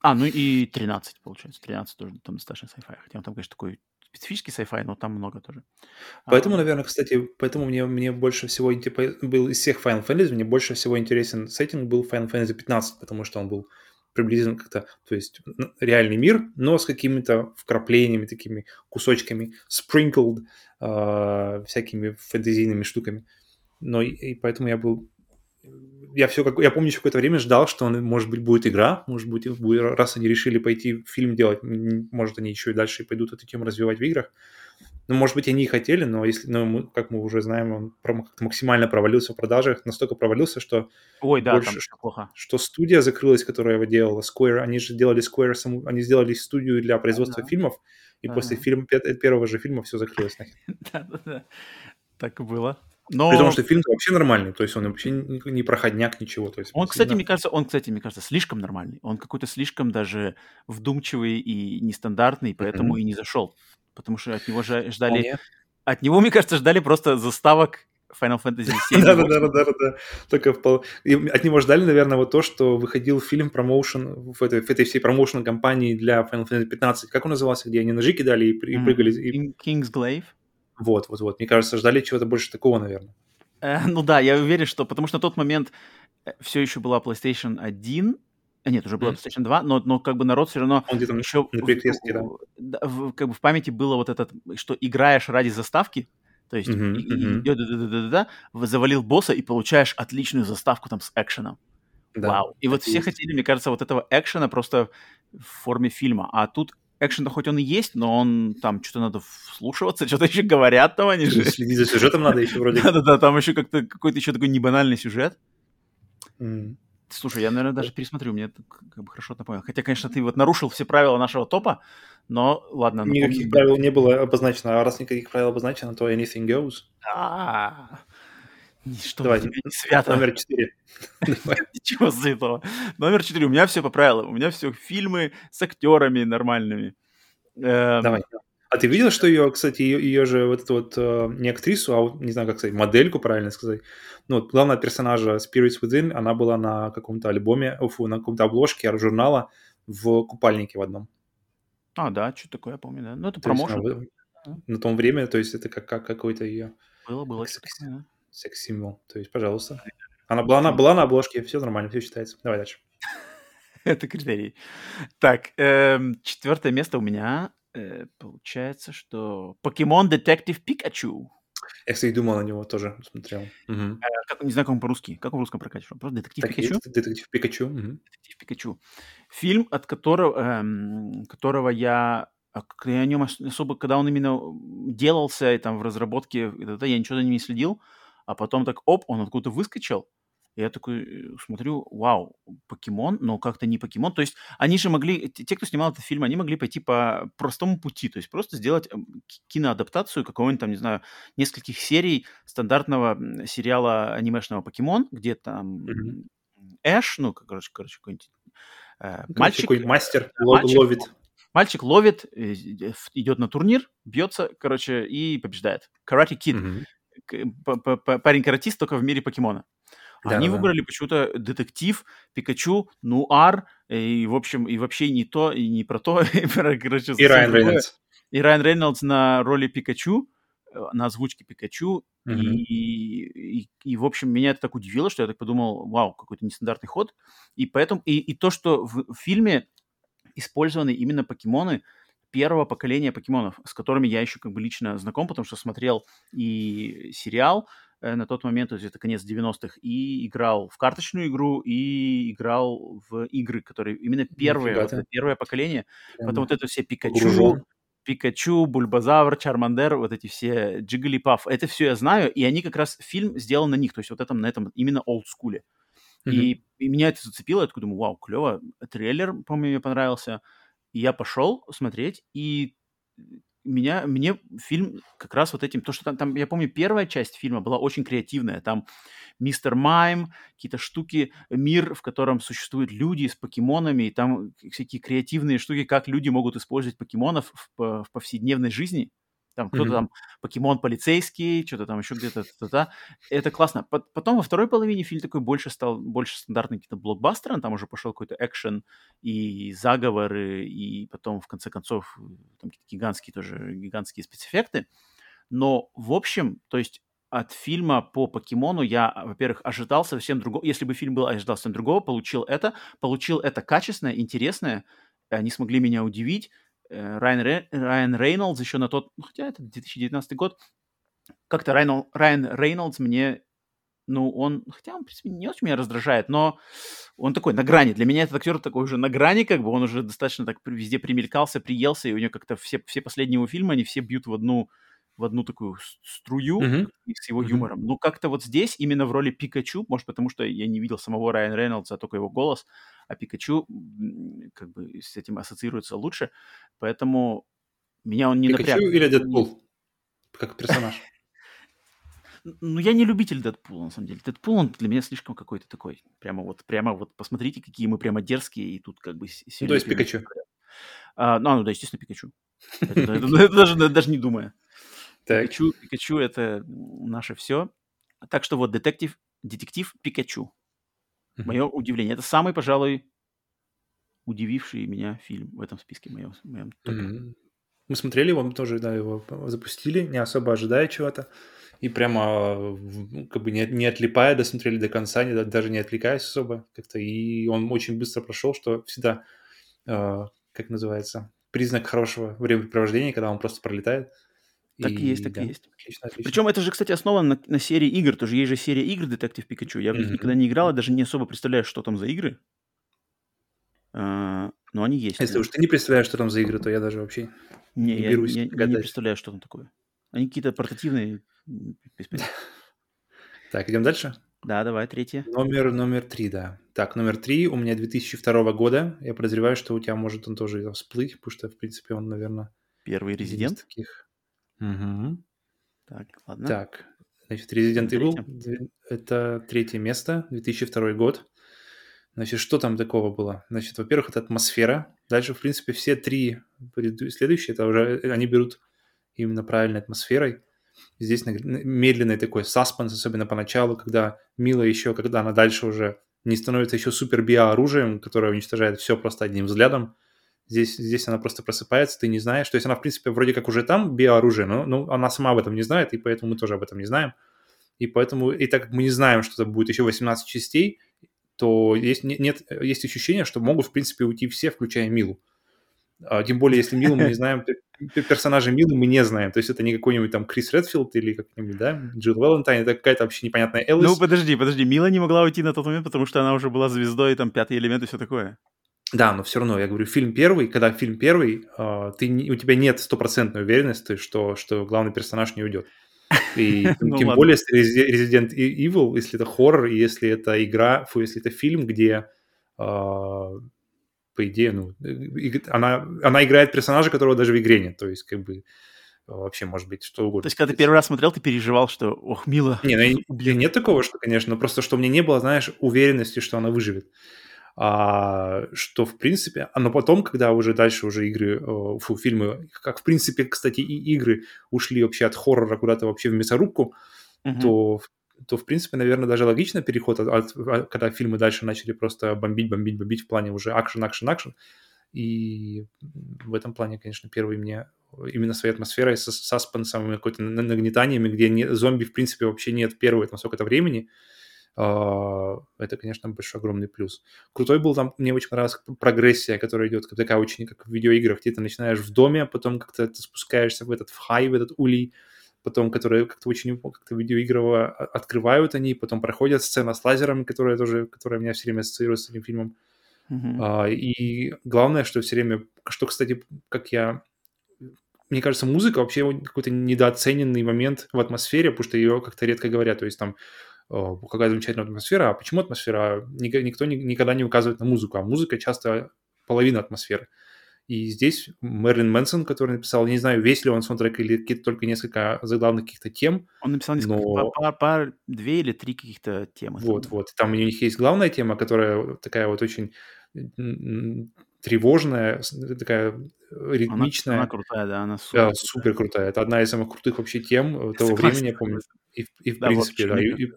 А, ну и 13, получается. 13 тоже там достаточно sci-fi. Хотя он там, конечно, такой специфический sci-fi, но там много тоже. Поэтому, а, наверное, кстати, поэтому мне, мне больше всего типа, был из всех Final Fantasy, мне больше всего интересен сеттинг был Final Fantasy 15, потому что он был приблизительно как-то, то есть реальный мир, но с какими-то вкраплениями, такими кусочками, sprinkled, э, всякими фэнтезийными штуками. Но и, и поэтому я был я все как я помню еще какое-то время ждал, что он может быть будет игра, может быть будет, раз они решили пойти фильм делать, может они еще и дальше пойдут эту тему развивать в играх. Ну, может быть, они и хотели, но если, ну, мы, как мы уже знаем, он максимально провалился в продажах, настолько провалился, что Ой, да, больше, что, плохо. Что студия закрылась, которая его делала, Square, они же делали Square, саму, они сделали студию для производства да, фильмов, и ага. после фильма, первого же фильма все закрылось нахер. Да-да-да, так и было. Но... При том, что фильм вообще нормальный, то есть он вообще не проходняк, ничего. То есть он, кстати, мне кажется, он, кстати, мне кажется, слишком нормальный. Он какой-то слишком даже вдумчивый и нестандартный, поэтому mm-hmm. и не зашел. Потому что от него же ждали... Oh, от него, мне кажется, ждали просто заставок Final Fantasy VII. Да, да, да, да, да. Только от него ждали, наверное, вот то, что выходил фильм промоушен в этой, в этой всей промоушен компании для Final Fantasy 15. Как он назывался, где они ножи кидали и, и прыгали? И... King's Glaive. Вот, вот, вот. Мне кажется, ждали чего-то больше такого, наверное. Э, ну да, я уверен, что... Потому что на тот момент э, все еще была PlayStation 1, а нет, уже была. PlayStation 2, но, но как бы народ все равно Он где-то еще на перекрестке, да. В, в, как бы в памяти было вот этот, что играешь ради заставки, то есть да, да, да, да, да, завалил босса и получаешь отличную заставку там с экшеном. Да, Вау. И вот все есть. хотели, мне кажется, вот этого экшена просто в форме фильма. А тут экшен хоть он и есть, но он там что-то надо вслушиваться, что-то еще говорят там они же. Следить за сюжетом надо еще вроде. Да-да-да, там еще как-то какой-то еще такой небанальный сюжет. Слушай, я, наверное, даже пересмотрю, мне это как бы хорошо напомнил. Хотя, конечно, ты вот нарушил все правила нашего топа, но ладно. Никаких правил не было обозначено, а раз никаких правил обозначено, то anything goes. А, что Давайте, свято. Номер четыре. Ничего святого. Номер четыре. У меня все по правилам. У меня все фильмы с актерами нормальными. Эм, Давай. А ты видел, что ее, кстати, ее, ее же вот эту вот э, не актрису, а вот, не знаю, как сказать, модельку, правильно сказать. Ну, вот главная персонажа Spirits Within, она была на каком-то альбоме, фу, на каком-то обложке журнала в купальнике в одном. А, да, что такое, я помню, да. Ну, это промоушен. На, на том время, то есть это как, как какой-то ее... Было, было. Да. Секс-символ. То есть, пожалуйста. Она была, она была на обложке, все нормально, все считается. Давай дальше. это критерий. Так, эм, четвертое место у меня э, получается, что Покемон Детектив Пикачу. Я, кстати, думал на него тоже, смотрел. Угу. Как, не знаю, как он по-русски. Как он в русском прокате? Просто Детектив так Пикачу? Есть, детектив Пикачу. Угу. Детектив Пикачу. Фильм, от которого, эм, которого я а я о нем особо, когда он именно делался и там в разработке, я ничего за ним не следил, а потом так, оп, он откуда-то выскочил, я такой э, смотрю, вау, покемон, но как-то не покемон. То есть они же могли, те, кто снимал этот фильм, они могли пойти по простому пути, то есть просто сделать киноадаптацию какого-нибудь там, не знаю, нескольких серий стандартного сериала анимешного покемон, где там mm-hmm. Эш, ну, короче, короче, какой-нибудь э, мальчик. Какой мастер, мальчик ловит. Мальчик ловит, э, идет на турнир, бьется, короче, и побеждает. Karate Kid. Mm-hmm. Парень-каратист только в мире покемона. Да, Они да. выбрали почему-то детектив, Пикачу, нуар, э, и, в общем, и вообще не то, и не про то. и, про, короче, и Райан Рейнольдс. И Райан Рейнольдс на роли Пикачу, э, на озвучке Пикачу. Mm-hmm. И, и, и, в общем, меня это так удивило, что я так подумал, вау, какой-то нестандартный ход. И поэтому, и, и то, что в, в фильме использованы именно покемоны, первого поколения покемонов, с которыми я еще как бы лично знаком, потому что смотрел и сериал, Э, на тот момент, то есть это конец 90-х, и играл в карточную игру, и играл в игры, которые именно первые, вот, первое поколение. Прямо. Потом вот это все Пикачу, Пикачу, Бульбазавр, Чармандер, вот эти все Джигалипаф, это все я знаю, и они как раз, фильм сделан на них, то есть вот этом, на этом именно олдскуле. Mm-hmm. И, и меня это зацепило, я такой думаю, вау, клево. Трейлер, по-моему, мне понравился. Я пошел смотреть, и меня, мне фильм как раз вот этим, то, что там, там, я помню, первая часть фильма была очень креативная, там мистер Майм, какие-то штуки, мир, в котором существуют люди с покемонами, и там всякие креативные штуки, как люди могут использовать покемонов в, в повседневной жизни, там кто-то mm-hmm. там покемон полицейский, что-то там еще где-то. Та-та. Это классно. Потом во второй половине фильм такой больше стал, больше стандартный какие-то блокбастером, там уже пошел какой-то экшен и заговоры, и потом в конце концов там какие-то гигантские тоже, гигантские спецэффекты. Но в общем, то есть от фильма по покемону я, во-первых, ожидал совсем другого. Если бы фильм был, ожидал совсем другого, получил это. Получил это качественное, интересное. Они смогли меня удивить. Э, Райан, Ре, Райан Рейнольдс еще на тот, ну, хотя это 2019 год, как-то Райан, Райан Рейнольдс мне ну, он, хотя он, в принципе, не очень меня раздражает, но он такой на грани. Для меня этот актер такой уже на грани, как бы, он уже достаточно так везде примелькался, приелся, и у него как-то все, все последние его фильмы, они все бьют в одну, в одну такую струю Мгм. с его юмором. Ну, как-то вот здесь, именно в роли Пикачу, может, потому что я не видел самого Райана Рейнольдса, а только его голос, а Пикачу как бы с этим ассоциируется лучше, поэтому меня он не Пикачу напряг. или Дэдпул? Как персонаж. Ну, я не любитель Дэдпула, на самом деле. Дэдпул, он для меня слишком какой-то такой. Прямо вот, прямо вот, посмотрите, какие мы прямо дерзкие, и тут как бы Ну, то есть. Пикачу. А, ну, а, ну, да, естественно, Пикачу. Даже не думая. Так. Пикачу, Пикачу это наше все. Так что вот детектив, детектив Пикачу. Мое удивление. Это самый, пожалуй, удививший меня фильм в этом списке моем. моем топе. Мгм. Мы смотрели его, мы тоже, да, его запустили, не особо ожидая чего-то. И прямо ну, как бы не, не отлипая, досмотрели до конца, не, даже не отвлекаясь особо как-то. И он очень быстро прошел, что всегда, э, как называется, признак хорошего времяпрепровождения, когда он просто пролетает. Так и есть, так да, и есть. Отлично, отлично. Причем это же, кстати, основано на, на серии игр. Тоже есть же серия игр Детектив Пикачу. Я в них никогда не играл, и даже не особо представляю, что там за игры. А, но они есть. Если да. уж ты не представляешь, что там за игры, то я даже вообще Не, не я, берусь я- я не представляю, что там такое. Они какие-то портативные. Так, идем дальше. Да, давай, третье. Номер, номер три, да. Так, номер три у меня 2002 года. Я подозреваю, что у тебя может он тоже всплыть, потому что, в принципе, он, наверное, Первый резидент. таких. Мгм. Так, ладно. Так, значит, Resident Третье. Evil, две- это третье место, 2002 год. Значит, что там такого было? Значит, во-первых, это атмосфера. Дальше, в принципе, все три следующие, это уже э, они берут именно правильной атмосферой. Здесь медленный такой саспенс, особенно поначалу, когда Мила еще, когда она дальше уже не становится еще супер биооружием, которое уничтожает все просто одним взглядом. Здесь, здесь она просто просыпается, ты не знаешь. То есть она, в принципе, вроде как уже там биооружие, но ну, она сама об этом не знает, и поэтому мы тоже об этом не знаем. И поэтому, и так как мы не знаем, что это будет еще 18 частей, то есть, не- нет, есть ощущение, что могут, в принципе, уйти все, включая Милу. А, тем более, если Милу мы не знаем, пер- пер- персонажа Милы мы не знаем. То есть это не какой-нибудь там Крис Редфилд или как-нибудь, да, Джилл Валентайн, это какая-то вообще непонятная Элвис. Ну, подожди, подожди. Мила не могла уйти на тот момент, потому что она уже была звездой, там, пятый элемент и все такое. Да, но все равно, я говорю, фильм первый, когда фильм первый, а, ты, у тебя нет стопроцентной уверенности, что, что главный персонаж не уйдет. И Ну тем ладно. более, если Resi- Resident Evil, если это хоррор, если это игра, фу, если это фильм, где, а, по идее, ну, и- она, она играет персонажа, которого даже в игре нет. То есть, как бы, а, вообще может быть что угодно. То есть, когда ты первый раз смотрел, ты переживал, что, ох, Мила, Не, ну, нет такого, что, конечно, но просто, что у меня не было, знаешь, уверенности, что она выживет. А, что, в принципе, а, но потом, когда уже дальше уже игры, э, фу, фильмы, как, в принципе, кстати, и игры ушли вообще от хоррора куда-то вообще в мясорубку, Мгм. то, то, в принципе, наверное, даже логично переход, от, от- от- когда фильмы дальше начали просто бомбить, бомбить, бомбить в плане уже акшен, акшен, акшен. И в этом плане, конечно, первый мне именно своей атмосферой, с саспенсом, какой-то на- нагнетаниями, где не- зомби, в принципе, вообще нет первые там сколько-то времени, а, это, конечно, большой огромный плюс. Крутой был там, мне очень понравилась прогрессия, которая идет, как такая очень, как в видеоиграх, где ты начинаешь в доме, а потом как-то ты спускаешься в этот в хай, в этот улей, потом, которые как-то очень как-то видеоигрово открывают они, потом проходят сцена с лазерами, которая тоже, которая меня все время ассоциируется с этим фильмом. А, и главное, что все время, что, кстати, как я, мне кажется, музыка вообще какой-то недооцененный момент в атмосфере, потому что ее как-то редко говорят, то есть там какая замечательная атмосфера, а почему атмосфера? Ник- Никто ни- никогда не указывает на музыку, а музыка часто половина атмосферы. И здесь Мерлин Мэнсон, который написал, не знаю, весь ли он саундтрек или какие-то только несколько заглавных каких-то тем, Он написал несколько, но- пар, пар- две или три каких-то темы. Вот, вот. Там у них есть главная тема, которая такая вот очень тревожная, такая Она, ритмичная, она крутая, да, она супер. да, крутая. супер крутая. Это одна из самых крутых вообще тем э, того времени, я помню. И, и в Да, принципе, да. И, и-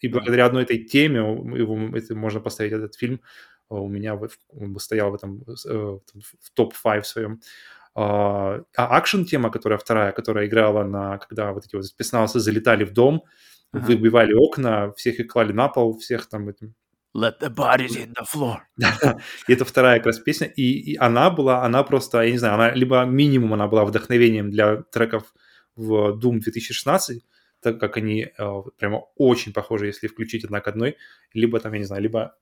и да. благодаря одной этой теме его, это можно поставить этот фильм э, у меня он бы стоял в этом э, в топ-5 своем. А а акшн-тема, которая вторая, которая играла на, когда вот эти вот спецназы залетали в дом, Ага. выбивали окна, всех их клали на пол, всех там этим. Let the bodies hit the floor. Это вторая как раз песня, и, и она была, она просто, я не знаю, она либо минимум она была вдохновением для треков в Doom 2016, так как они э, прямо очень похожи, если включить одна к одной, либо там, я не знаю, либо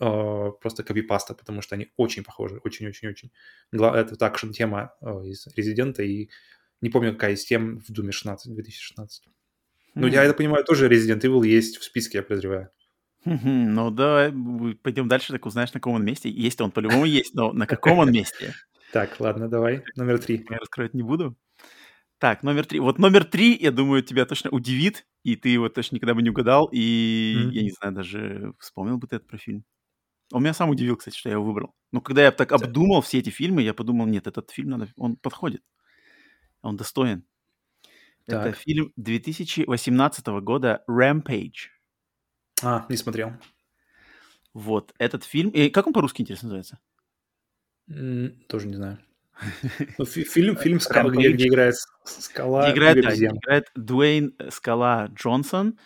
э, просто копипаста, потому что они очень похожи, очень-очень-очень. Это акшн-тема э, из Резидента, и не помню, какая из тем в Думе 16, 2016. Mm-hmm. Ну, я это понимаю, тоже Resident Evil есть в списке, я подозреваю. Ну, давай пойдем дальше, так узнаешь, на каком он месте. Есть он, по-любому есть, но на каком он месте? Так, ладно, давай. Номер три. Я раскрывать не буду. Так, номер три. Вот номер три, я думаю, тебя точно удивит, и ты его точно никогда бы не угадал, и я не знаю, даже вспомнил бы ты этот про фильм. Он меня сам удивил, кстати, что я его выбрал. Но когда я так обдумал все эти фильмы, я подумал, нет, этот фильм надо, он подходит, он достоин. Так. Это фильм 2018 года «Rampage». А, не смотрел. Вот, этот фильм... И как он по-русски, интересно, называется? тоже не знаю. Фильм, фильм «Скала», где, где играет Скала. Играет, да, играет Дуэйн э, Скала Джонсон,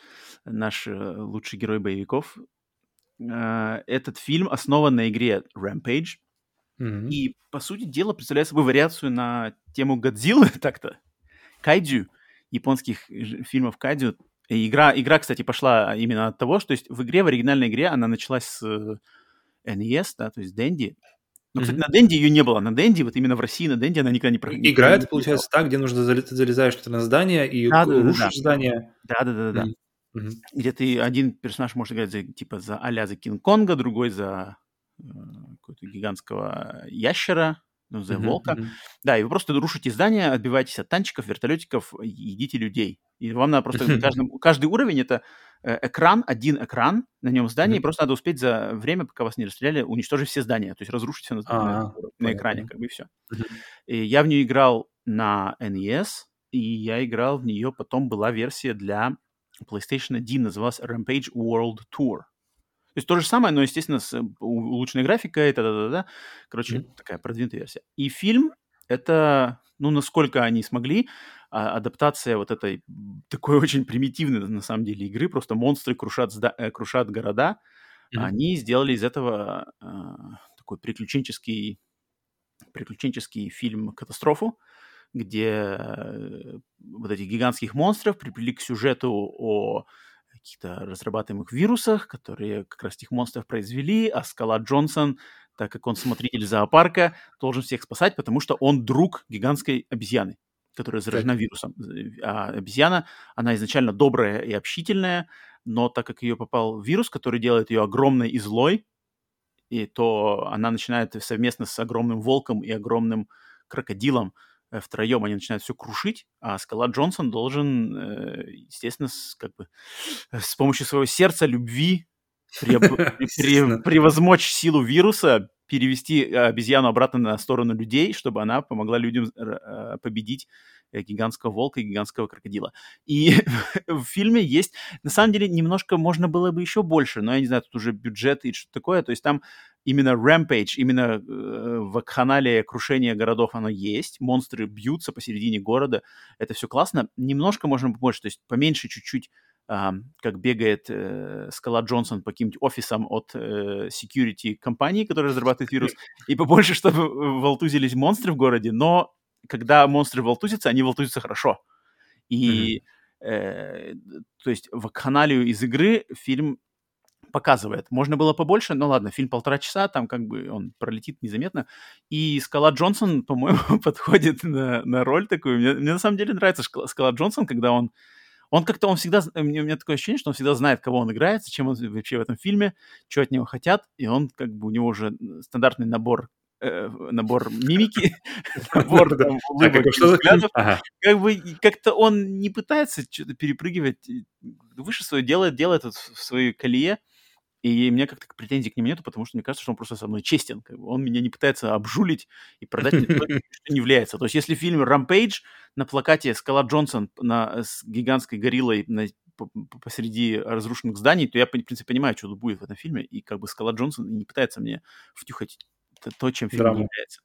наш э, лучший герой боевиков. Э, этот фильм основан на игре Rampage. Mm-hmm. И, по сути дела, представляет собой вариацию на тему Годзиллы так-то. Кайдзю, японских фильмов Кайдзю. Игра, игра, кстати, пошла именно от того, что есть в игре, в оригинальной игре, она началась с NES, да, то есть Денди, но, кстати, mm-hmm. на Денде ее не было. На Денде, вот именно в России, на Денде она никогда не проходила. Игра это, получается, так, где нужно ты залезаешь что-то на здание и да, рушишь да, да. здание. Да-да-да. Mm-hmm. Где ты один персонаж может играть за, типа за а за Кинг-Конга, другой за э, какого-то гигантского ящера, ну, за mm-hmm, волка. Mm-hmm. Да, и вы просто рушите здание, отбиваетесь от танчиков, вертолетиков, едите людей. И вам надо просто... Каждый, каждый уровень — это Э, экран, один экран на нем здание, и просто надо успеть за время, пока вас не расстреляли, уничтожить все здания, то есть разрушить все на, на, на экране, как бы и все. И я в нее играл на NES, и я играл в нее, потом была версия для PlayStation 1, называлась Rampage World Tour. То есть то же самое, но, естественно, с улучшенной графикой, та-да-да-да. Короче, mm-hmm. такая продвинутая версия. И фильм — это, ну, насколько они смогли, а, адаптация вот этой такой очень примитивной на самом деле игры, просто монстры крушат, э, крушат города, mm-hmm. они сделали из этого э, такой приключенческий, приключенческий фильм-катастрофу, где э, вот этих гигантских монстров приплели к сюжету о каких-то разрабатываемых вирусах, которые как раз этих монстров произвели, а Скала Джонсон, так как он смотритель зоопарка, должен всех спасать, потому что он друг гигантской обезьяны которая заражена так. вирусом. А обезьяна, она изначально добрая и общительная, но так как ее попал вирус, который делает ее огромной и злой, и то она начинает совместно с огромным волком и огромным крокодилом э, втроем они начинают все крушить, а Скала Джонсон должен, э, естественно, с, как бы с помощью своего сердца, любви превозмочь силу вируса, перевести э, обезьяну обратно на сторону людей, чтобы она помогла людям э, победить э, гигантского волка и гигантского крокодила. И в фильме есть, на самом деле, немножко можно было бы еще больше, но я не знаю, тут уже бюджет и что-то такое, то есть там именно Rampage, именно э, в канале крушения городов оно есть, монстры бьются посередине города, это все классно, немножко можно побольше, то есть поменьше чуть-чуть как бегает э, Скала Джонсон по каким-нибудь офисам от э, security компании, которая разрабатывает вирус, и побольше, чтобы волтузились монстры в городе, но когда монстры волтузятся, они волтузятся хорошо. И, mm-hmm. э, то есть, в канале из игры фильм показывает. Можно было побольше, но ладно, фильм полтора часа, там как бы он пролетит незаметно. И Скала Джонсон, по-моему, подходит на, на роль такую. Мне, мне на самом деле нравится Скала Джонсон, когда он он как-то, он всегда, у меня такое ощущение, что он всегда знает, кого он играет, зачем он вообще в этом фильме, что от него хотят, и он как бы, у него уже стандартный набор э, набор мимики, набор улыбок взглядов. Как бы как-то он не пытается что-то перепрыгивать выше свое делает, делает в своей колее, и мне как-то претензий к нему нету, потому что мне кажется, что он просто со мной честен. Как бы. Он меня не пытается обжулить и продать мне то, что не является. То есть если в фильме «Рампейдж» на плакате Скала Джонсон на, с гигантской гориллой на, посреди разрушенных зданий, то я, в принципе, понимаю, что будет в этом фильме. И как бы Скала Джонсон не пытается мне втюхать то, чем фильм Драма. является.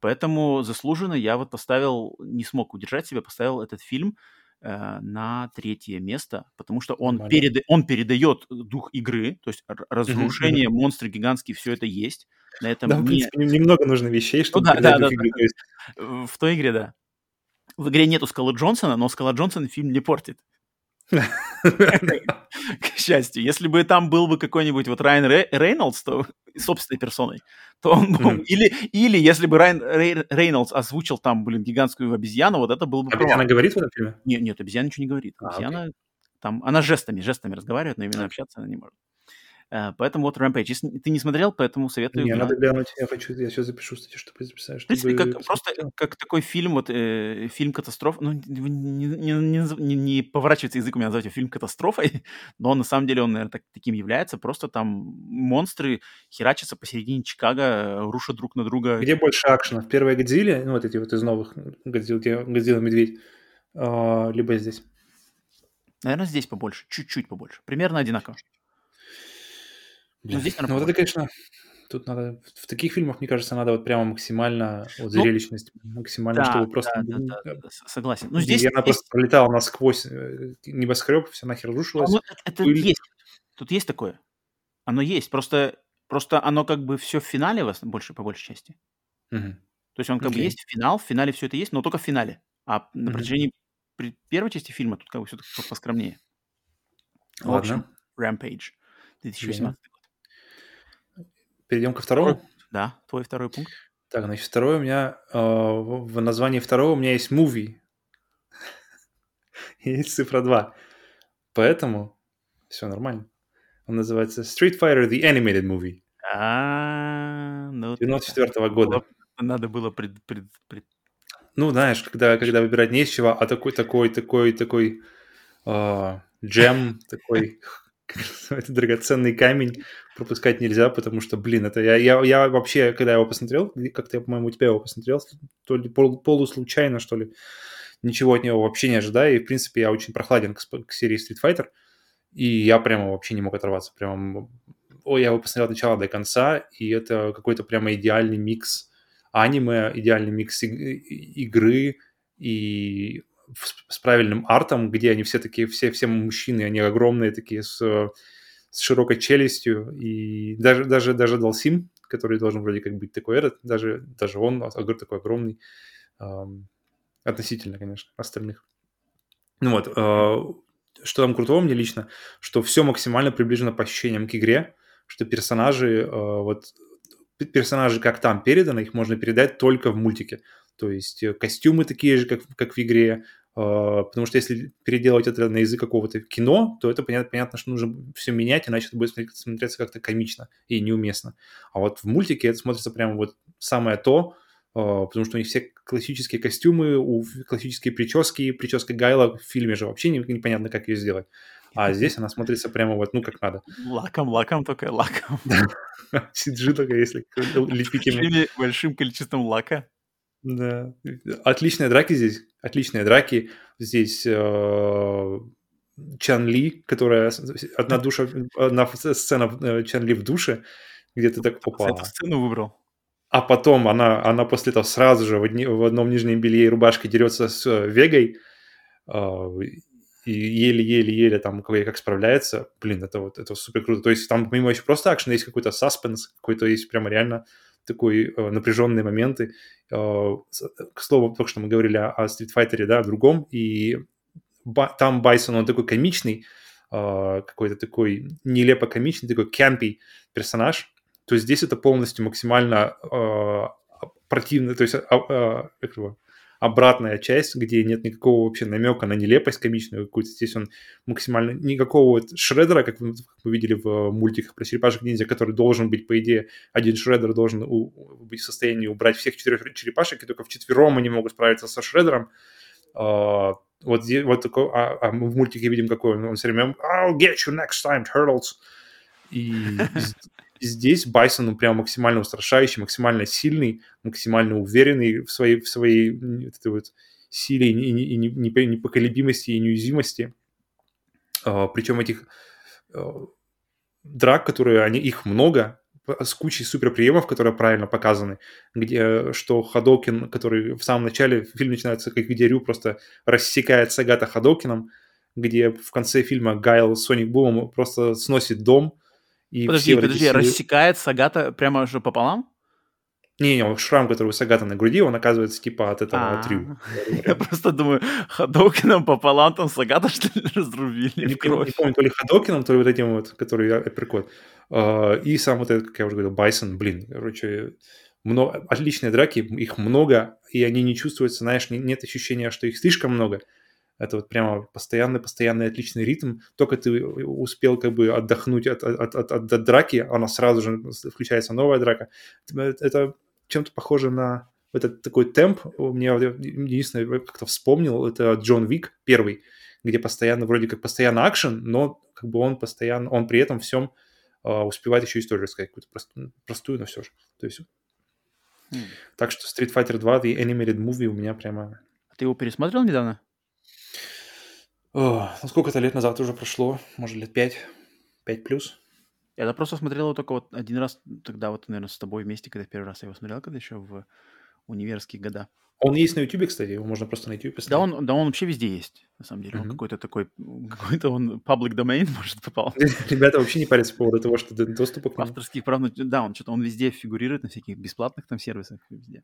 Поэтому заслуженно я вот поставил, не смог удержать себя, поставил этот фильм на третье место, потому что он, переда он передает дух игры, то есть разрушение, mm-hmm. монстры гигантские, все это есть. На этом да, не... в принципе, немного нужно вещей, чтобы ну, да, да, да, игры. Да. Есть... В той игре, да. В игре нету Скала Джонсона, но Скала Джонсон фильм не портит. К счастью. Если бы там был бы какой-нибудь вот Райан Рейнольдс, то собственной персоной, то он был... Или, или если бы Райан Рейнольдс озвучил там, блин, гигантскую обезьяну, вот это был бы... Обезьяна говорит в этом фильме? Нет, нет, обезьяна ничего не говорит. А, обезьяна там... Она жестами, жестами разговаривает, но именно общаться она не может. Э, поэтому вот Rampage. Если ты не смотрел, поэтому советую. Не, надо глянуть. Я хочу, я сейчас запишу статью, чтобы записать. Чтобы... В принципе, как, просто как такой фильм, вот э, фильм катастроф. Ну, не, не, не, не поворачивается язык у меня назвать его фильм катастрофой, но на самом деле он, наверное, так, таким является. Просто там монстры херачатся посередине Чикаго, рушат друг на друга. Где больше акшена? В первой Годзилле, ну вот эти вот из новых Годзилл, где Годзилла Медведь, э, либо здесь? Наверное, здесь побольше, чуть-чуть побольше. Примерно одинаково. Ну, Блин. Ну, здесь, ну, вот это, конечно, тут надо... В таких фильмах, мне кажется, надо вот прямо максимально... Вот ну, зрелищность, максимально, да, чтобы просто... Да, да, да, да, согласен. Ну, здесь... И она просто пролетала насквозь э, небоскреб, все нахер рушилась. Ну, это пыль. есть. Тут есть такое. Оно есть. Просто, просто оно как бы все в финале вас больше, по большей части. Угу. То есть он как okay. бы есть финал, в финале все это есть, но только в финале. А на протяжении при первой части фильма тут как бы все поскромнее. Ладно. В общем, Rampage. 2018 Перейдем ко второму? Да, твой второй пункт. Так, значит, второй у меня, э, в названии второго у меня есть movie. есть цифра 2. Поэтому все нормально. Он называется Street Fighter The Animated Movie. А, ну... 94 -го года. Надо было пред, пред, пред... Ну, знаешь, когда, когда выбирать не из чего, а такой, такой, такой, такой э, джем, такой это драгоценный камень пропускать нельзя, потому что, блин, это я, я, я вообще, когда его посмотрел, как-то я, по-моему, у тебя его посмотрел, то ли пол, полуслучайно, что ли, ничего от него вообще не ожидаю, и, в принципе, я очень прохладен к, к серии Street Fighter, и я прямо вообще не мог оторваться, прямо, о, я его посмотрел от начала до конца, и это какой-то прямо идеальный микс аниме, идеальный микс игры и с правильным артом, где они все такие, все, все мужчины, они огромные такие, с, с широкой челюстью, и даже, даже, даже Далсим, который должен вроде как быть такой этот, даже, даже он такой огромный, относительно, конечно, остальных. Ну вот, э, что там крутого мне лично, что все максимально приближено по ощущениям к игре, что персонажи, э, вот персонажи как там переданы, их можно передать только в мультике. То есть э, костюмы такие же, как, как в игре, а, потому что если переделывать это на язык какого-то кино, то это понятно, понятно, что нужно все менять, иначе это будет смотреться как-то комично и неуместно. А вот в мультике это смотрится прямо вот самое то, а, потому что у них все классические костюмы, у классические прически, прическа Гайла в фильме же вообще непонятно, как ее сделать. А здесь она смотрится прямо вот, ну, как надо. Лаком, лаком только, лаком. CG только, если лепить большим количеством лака. Да. Отличные драки здесь. Отличные драки. Здесь э, Чан Ли, которая одна душа, одна сцена э, Чан Ли в душе, где ты так попал. Эту сцену выбрал. А потом она, она после этого сразу же в, одни, в одном нижнем белье и рубашке дерется с э, Вегой э, и еле-еле-еле там как справляется. Блин, это вот это супер круто. То есть там помимо еще просто акшена есть какой-то саспенс, какой-то есть прямо реально такой э, напряженные моменты. Э, к слову, только что мы говорили о, о Street Fighter, да, о другом, и ба- там Байсон, он такой комичный, э, какой-то такой нелепо комичный, такой кемпий персонаж, то здесь это полностью максимально э, противно, то есть э, э, обратная часть, где нет никакого вообще намека на нелепость комичную какую-то. Здесь он максимально... Никакого вот шредера, как мы, как мы видели в мультиках про черепашек ниндзя, который должен быть, по идее, один шредер должен у, быть в состоянии убрать всех четырех черепашек, и только вчетвером они могут справиться со шредером. Uh, вот, здесь, вот такой, а, а мы в мультике видим, какой он, он все время I'll get you next time, turtles. И здесь Байсон ну, прям максимально устрашающий, максимально сильный, максимально уверенный в своей, в своей этой вот силе и, и, и непоколебимости и неуязвимости. А, причем этих а, драк, которые они, их много, с кучей суперприемов, которые правильно показаны, где что Хадокин, который в самом начале фильм начинается, как где Рю просто рассекает Сагата Хадокином, где в конце фильма Гайл Соник Бумом просто сносит дом, и подожди, подожди, силы... рассекает Сагата прямо же пополам? Не-не, шрам, который у Сагата на груди, он оказывается типа от этого, от Рю. Я просто думаю, Хадокином пополам там Сагата, что ли, разрубили Не, кровь. не помню, то ли Хадокином, то ли вот этим вот, который апперкот. А, И сам вот этот, как я уже говорил, Байсон, блин, короче, много, отличные драки, их много, и они не чувствуются, знаешь, не- нет ощущения, что их слишком много. Это вот прямо постоянный-постоянный отличный ритм. Только ты успел как бы отдохнуть от, от, от, от- от драки, она сразу же включается новая драка. Это- Это чем-то похоже на этот такой темп. У меня единственное, как-то вспомнил, это Джон Вик первый, где постоянно, вроде как постоянно акшен, но как бы он постоянно, он при этом всем а, успевает еще историю рассказать, какую-то прост- простую, но все же. То есть, Хм. так что Street Fighter 2, The Animated Movie у меня прямо... А Ты его пересмотрел недавно? О, ну сколько это лет назад уже прошло? Может, лет пять? Пять плюс? Я просто смотрел его только вот один раз, тогда вот, наверное, с тобой вместе, когда первый раз я его смотрел, когда еще в универские года. Он есть на YouTube, кстати, его можно просто на YouTube посмотреть. Да он, да он вообще везде есть, на самом деле. Он Мгм. какой-то такой, какой-то он public domain, может, попал. Ребята вообще не парятся по поводу того, что доступа к нему. Авторских прав, ну, да, он что-то, он везде фигурирует на всяких бесплатных там сервисах, везде.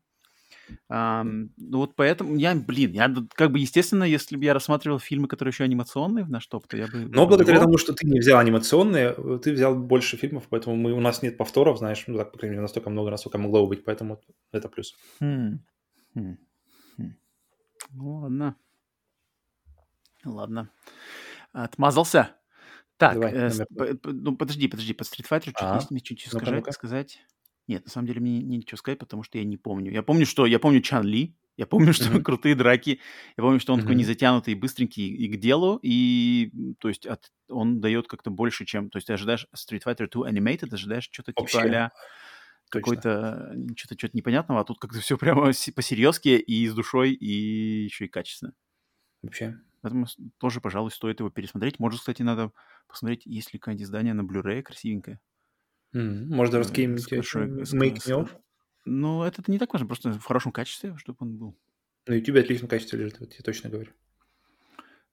Ам, ну вот поэтому я, блин, я как бы, естественно, если бы я рассматривал фильмы, которые еще анимационные в наш топ, то я бы... Но благодаря его. тому, что ты не взял анимационные, э, ты взял больше фильмов, поэтому мы, у нас нет повторов, знаешь, ну так, по крайней мере, настолько много, насколько могло бы быть, поэтому это плюс. Хм, хм, хм. Ну, ладно. Ладно. Отмазался. Так, Давай, э, ну подожди, подожди, по Street Fighter что-то А, есть мне сказать, ну-ка. сказать? Нет, на самом деле мне не- нечего сказать, потому что я не помню. Я помню, что я помню Чан Ли, я помню, что Мгм. крутые драки, я помню, что он такой Мгм. незатянутый, быстренький и к делу, и то есть от- он дает как-то больше, чем... То есть ты ожидаешь Street Fighter 2 Animated, ожидаешь что-то типа а какой-то что-то что-то непонятного, а тут как-то все прямо се- по-серьезки и с душой, и еще и качественно. Вообще. Поэтому тоже, пожалуй, стоит его пересмотреть. Может, кстати, надо посмотреть, есть ли какое-нибудь издание на Blu-ray красивенькое. М, Может, даже какие-нибудь э? Ну, это не так важно, просто в хорошем качестве, чтобы он был. На YouTube отличном качестве лежит, вот я точно говорю.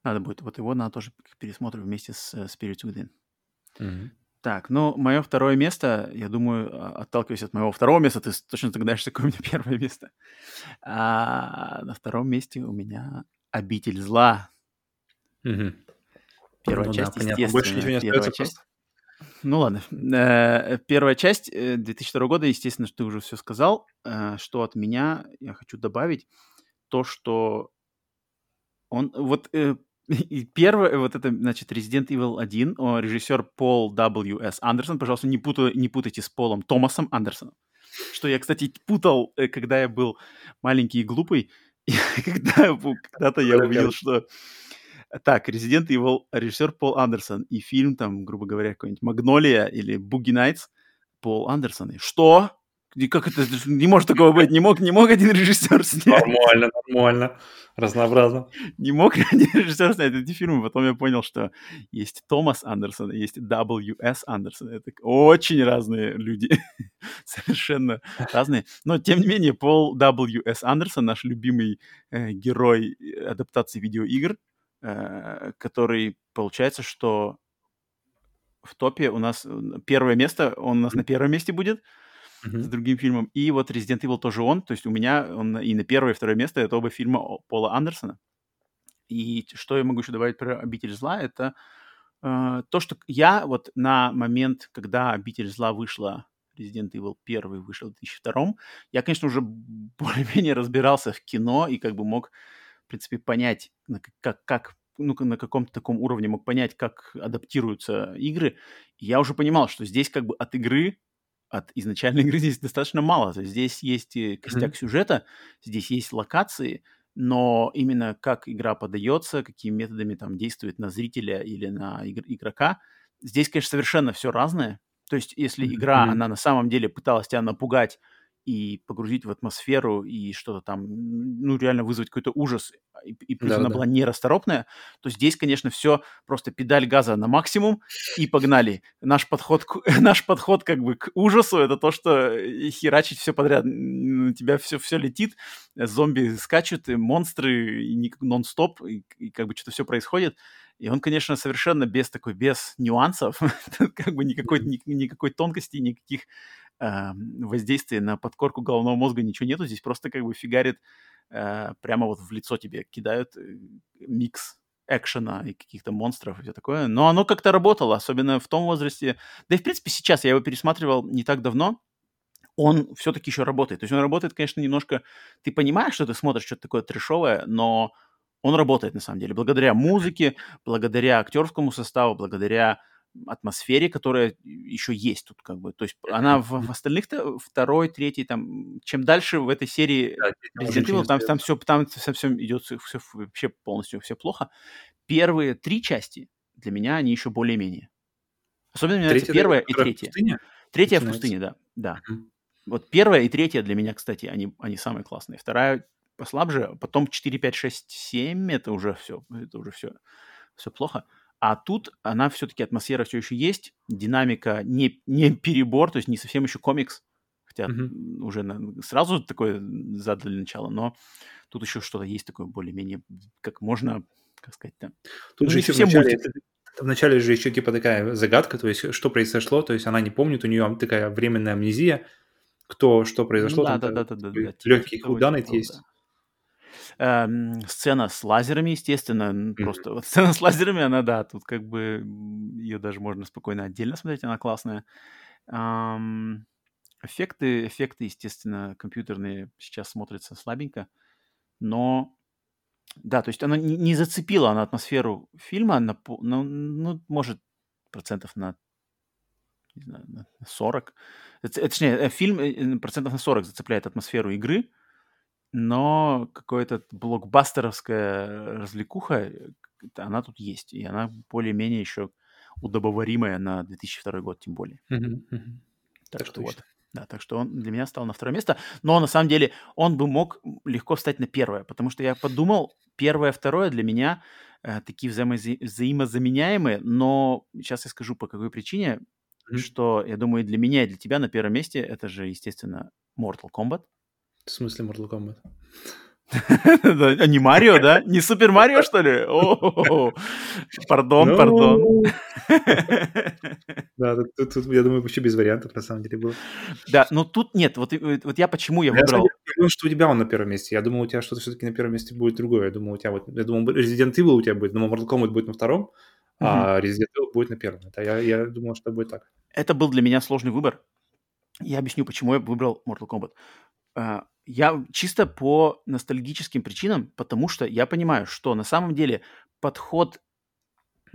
Надо будет. Вот его надо тоже пересмотрим вместе с э, Spirits Within. Мгм. Так, ну, мое второе место, я думаю, а, отталкиваясь от моего второго места, ты точно догадаешься, какое у меня первое место. А на втором месте у меня «Обитель зла». Мгм. Первая Ну да, часть, понятно. Больше ничего не естественно, остается часть. Ну ладно. Э, Первая часть э, 2002 года, естественно, что ты уже все сказал. Э, Что от меня я хочу добавить, то, что он вот э, и первое, вот это, значит, Resident Evil 1, о, режиссер Пол W.S. Андерсон, пожалуйста, не, путай- не путайте с Полом Томасом Андерсоном. Что я, кстати, путал, э, когда я был маленький и глупый, когда-то я увидел, что так, Resident Evil, режиссер Пол Андерсон, и фильм, там, грубо говоря, какой-нибудь «Магнолия» или «Буги Найтс» Пол Андерсон. И что? Как это? Не может такого быть. Не мог, не мог один режиссер снять. Нормально, нормально. Разнообразно. Не мог один режиссер снять эти фильмы. Потом я понял, что есть Томас Андерсон, есть W.S. Андерсон. Это очень разные люди. Совершенно разные. Но, тем не менее, Пол W.S. Андерсон, наш любимый э, герой э, адаптации видеоигр, который, получается, что в топе у нас э, первое место, он у нас на первом месте будет с другим фильмом. И вот Resident Evil тоже он. То есть у меня он и на первое, и второе место это оба фильма Пола Андерсона. И что я могу еще добавить про «Обитель зла», это э, то, что я вот на момент, когда «Обитель зла» вышла, Resident Evil 1 вышел в 2002, я, конечно, уже более-менее разбирался в кино и как бы мог, принципе, понять, как, как ну, на каком-то таком уровне мог понять, как адаптируются игры. И я уже понимал, что здесь как бы от игры от изначальной игры здесь достаточно мало. То есть здесь есть э, костяк сюжета, здесь есть локации, но именно как игра подается, какими методами там действует на зрителя или на игр- игрока, здесь, конечно, совершенно все разное. То есть если игра, Мгм. она на самом деле пыталась тебя напугать и погрузить в атмосферу и что-то там, ну, реально вызвать какой-то ужас, и, и плюс она Да-да-да. была нерасторопная, то здесь, конечно, все просто педаль газа на максимум и погнали. Наш подход, наш подход как бы к ужасу это то, что э, херачить все подряд. На тебя все, все летит, э, зомби скачут, и монстры и нон-стоп, и, и как бы что-то все происходит. И он, конечно, совершенно без такой, без нюансов, как бы никакой, ни- никакой тонкости, никаких э, воздействия на подкорку головного мозга ничего нету. Здесь просто как бы фигарит э, прямо вот в лицо тебе кидают э, микс экшена и каких-то монстров и все такое. Но оно как-то работало, особенно в том возрасте. Да и, в принципе, сейчас я его пересматривал не так давно. Он все-таки еще работает. То есть он работает, конечно, немножко... Ты понимаешь, что ты смотришь что-то такое трешовое, но он работает на самом деле. Благодаря музыке, благодаря актерскому составу, благодаря атмосфере, которая еще есть тут как бы. То есть она в, в остальных второй, третий, там, чем дальше в этой серии да, Resident Evil, там, там все, там совсем идет все, все вообще полностью все плохо. Первые три части для меня они еще более-менее. Особенно мне нравится первая и третья. Пустыня? Третья в пустыне, да. да. Mm-hmm. Вот первая и третья для меня, кстати, они, они самые классные. Вторая послабже, а потом 4, 5, 6, 7 это уже все, это уже все, все плохо. А тут она все-таки, атмосфера все еще есть, динамика не, не перебор, то есть не совсем еще комикс, хотя mm-hmm. уже на, сразу такое задали начало, но тут еще что-то есть такое более-менее, как можно, как сказать, да. Тут же еще вначале, вначале же еще типа такая загадка, то есть что произошло, то есть она не помнит, у нее такая временная амнезия, кто, что произошло, да, там, да, да, да, да, легкий худанет есть. Да. Эм, сцена с лазерами, естественно, mm-hmm. просто вот сцена с лазерами, она, да, тут как бы ее даже можно спокойно отдельно смотреть, она классная. Эм, эффекты, эффекты, естественно, компьютерные сейчас смотрятся слабенько, но да, то есть она не, зацепила на атмосферу фильма, на, ну, ну, может, процентов на не знаю, на 40. Точнее, э, фильм э, процентов на 40 зацепляет атмосферу игры, но какое-то блокбастеровская развлекуха, э, она тут есть, и она более-менее еще удобоваримая на 2002 год, тем более. Mm-hmm. Mm-hmm. Так, так что точно. вот. Да, так что он для меня стал на второе место. Но на самом деле он бы мог легко встать на первое, потому что я подумал, первое, второе для меня э, такие взаимо- взаимозаменяемые, но сейчас я скажу по какой причине, mm-hmm. что я думаю для меня и для тебя на первом месте это же, естественно, Mortal Kombat. В смысле Mortal Kombat? А не Марио, да? Не Супер Марио, что ли? Пардон, ну. пардон. Да, тут, я думаю, вообще без вариантов на самом деле было. Да, но тут нет. Вот, вот я почему я выбрал... Я думал, что у тебя он на первом месте. Я думал, у тебя что-то все-таки на первом месте будет другое. Я думал, у тебя вот... Я думал, Resident Evil у тебя будет, но Mortal Kombat будет на втором, а Resident Evil будет на первом. Это я, я думал, что будет так. Это был для меня сложный выбор. Я объясню, почему я выбрал Mortal Kombat. Я чисто по ностальгическим причинам, потому что я понимаю, что на самом деле подход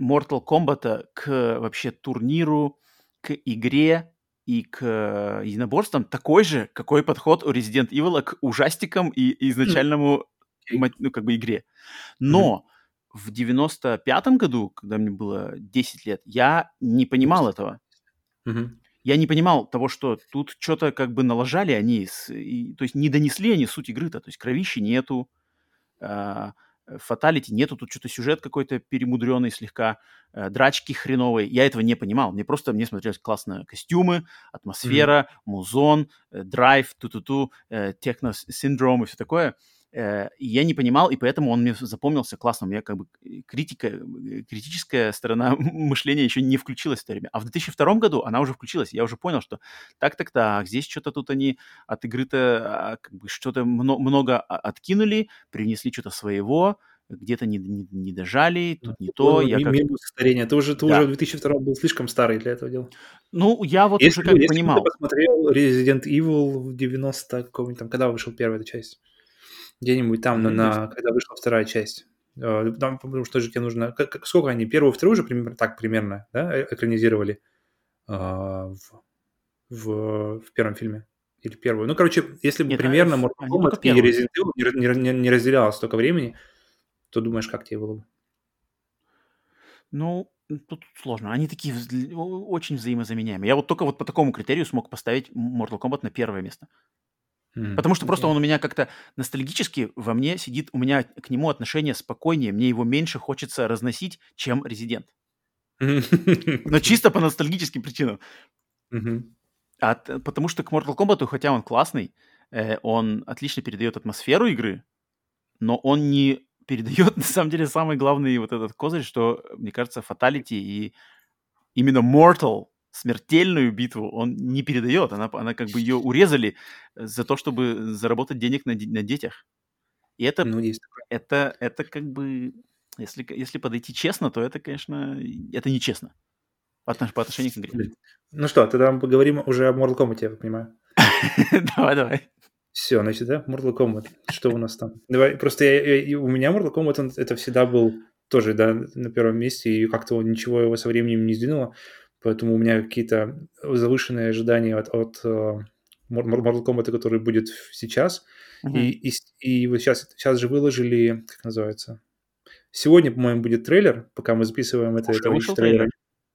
Mortal Kombat к вообще турниру, к игре и к единоборствам такой же, какой подход у Resident Evil к ужастикам и изначальному ну, как бы игре. Но mm-hmm. в 95-м году, когда мне было 10 лет, я не понимал этого. Mm-hmm я не понимал того, что тут что-то как бы налажали они, с, и, то есть не донесли они суть игры-то, то есть кровищи нету, э, фаталити нету, тут что-то сюжет какой-то перемудренный слегка, э, драчки хреновые. Я этого не понимал. Мне просто, мне смотрелись классно костюмы, атмосфера, mm-hmm. музон, э, драйв, ту-ту-ту, э, техно-синдром и все такое. Э, я не понимал, и поэтому он мне запомнился классно. У меня как бы э, критика, э, критическая сторона мышления еще не включилась в то время. А в 2002 году она уже включилась. Я уже понял, что так-так-так, здесь что-то тут они от игры-то а, как бы что-то много, много откинули, принесли что-то своего, где-то не, не, не дожали, тут не то. Я как... Минус старения. Ты уже, ты да. уже в 2002 был слишком старый для этого дела. Ну, я вот если, уже как если понимал. Если ты посмотрел Resident Evil в 90 каком-нибудь там, когда вышел первая часть? Где-нибудь там, mm-hmm. на, когда вышла вторая часть. Э, там, потому что же тебе нужно... Как, как, сколько они? Первую, вторую же примерно так примерно, да, э, экранизировали а, в, в, в первом фильме? Или первую? Ну, короче, если бы Нет, примерно а, Mortal Kombat и Resident Evil не, не, не разделялось столько времени, то думаешь, как тебе было бы? Ну, тут сложно. Они такие очень взаимозаменяемые. Я вот только вот по такому критерию смог поставить Mortal Kombat на первое место. Потому что просто он у меня как-то ностальгически во мне сидит, у меня к нему отношение спокойнее, мне его меньше хочется разносить, чем Резидент. Но чисто по ностальгическим причинам. А, потому что к Mortal Kombat, хотя он классный, э, он отлично передает атмосферу игры, но он не передает, на самом деле, самый главный вот этот козырь, что, мне кажется, Fatality и именно Mortal смертельную битву он не передает. Она, она как бы ее урезали за то, чтобы заработать денег на, на детях. И это, ну, есть это, это как бы, если, если подойти честно, то это, конечно, это нечестно по, по отношению к игре. Ну что, тогда мы поговорим уже о Mortal Kombat, я понимаю. Давай, давай. Все, значит, да, Mortal Kombat. Что у нас там? Давай, просто я, я, у меня Mortal Kombat, он, это всегда был тоже, да, на первом месте, и как-то ничего его со временем не сдвинуло, поэтому у меня какие-то завышенные ожидания от, от uh, Mortal Kombat, который будет сейчас. Uh-huh. И, и, и вот сейчас, сейчас же выложили, как называется, сегодня, по-моему, будет трейлер, пока мы записываем это. Уже это вышел трейлер?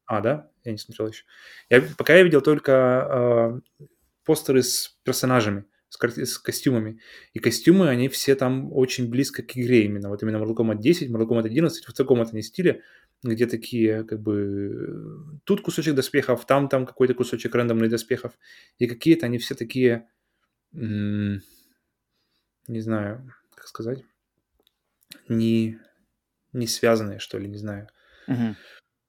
А, да? Я не смотрел еще. Я, пока я видел только э, постеры с персонажами с, с костюмами. И костюмы, они все там очень близко к игре именно. Вот именно Mortal Kombat 10, Mortal Kombat 11 в таком это не стиле, где такие как бы тут кусочек доспехов, там там какой-то кусочек рандомных доспехов. И какие-то они все такие, не знаю, как сказать, не, не связанные, что ли, не знаю. Uh-huh.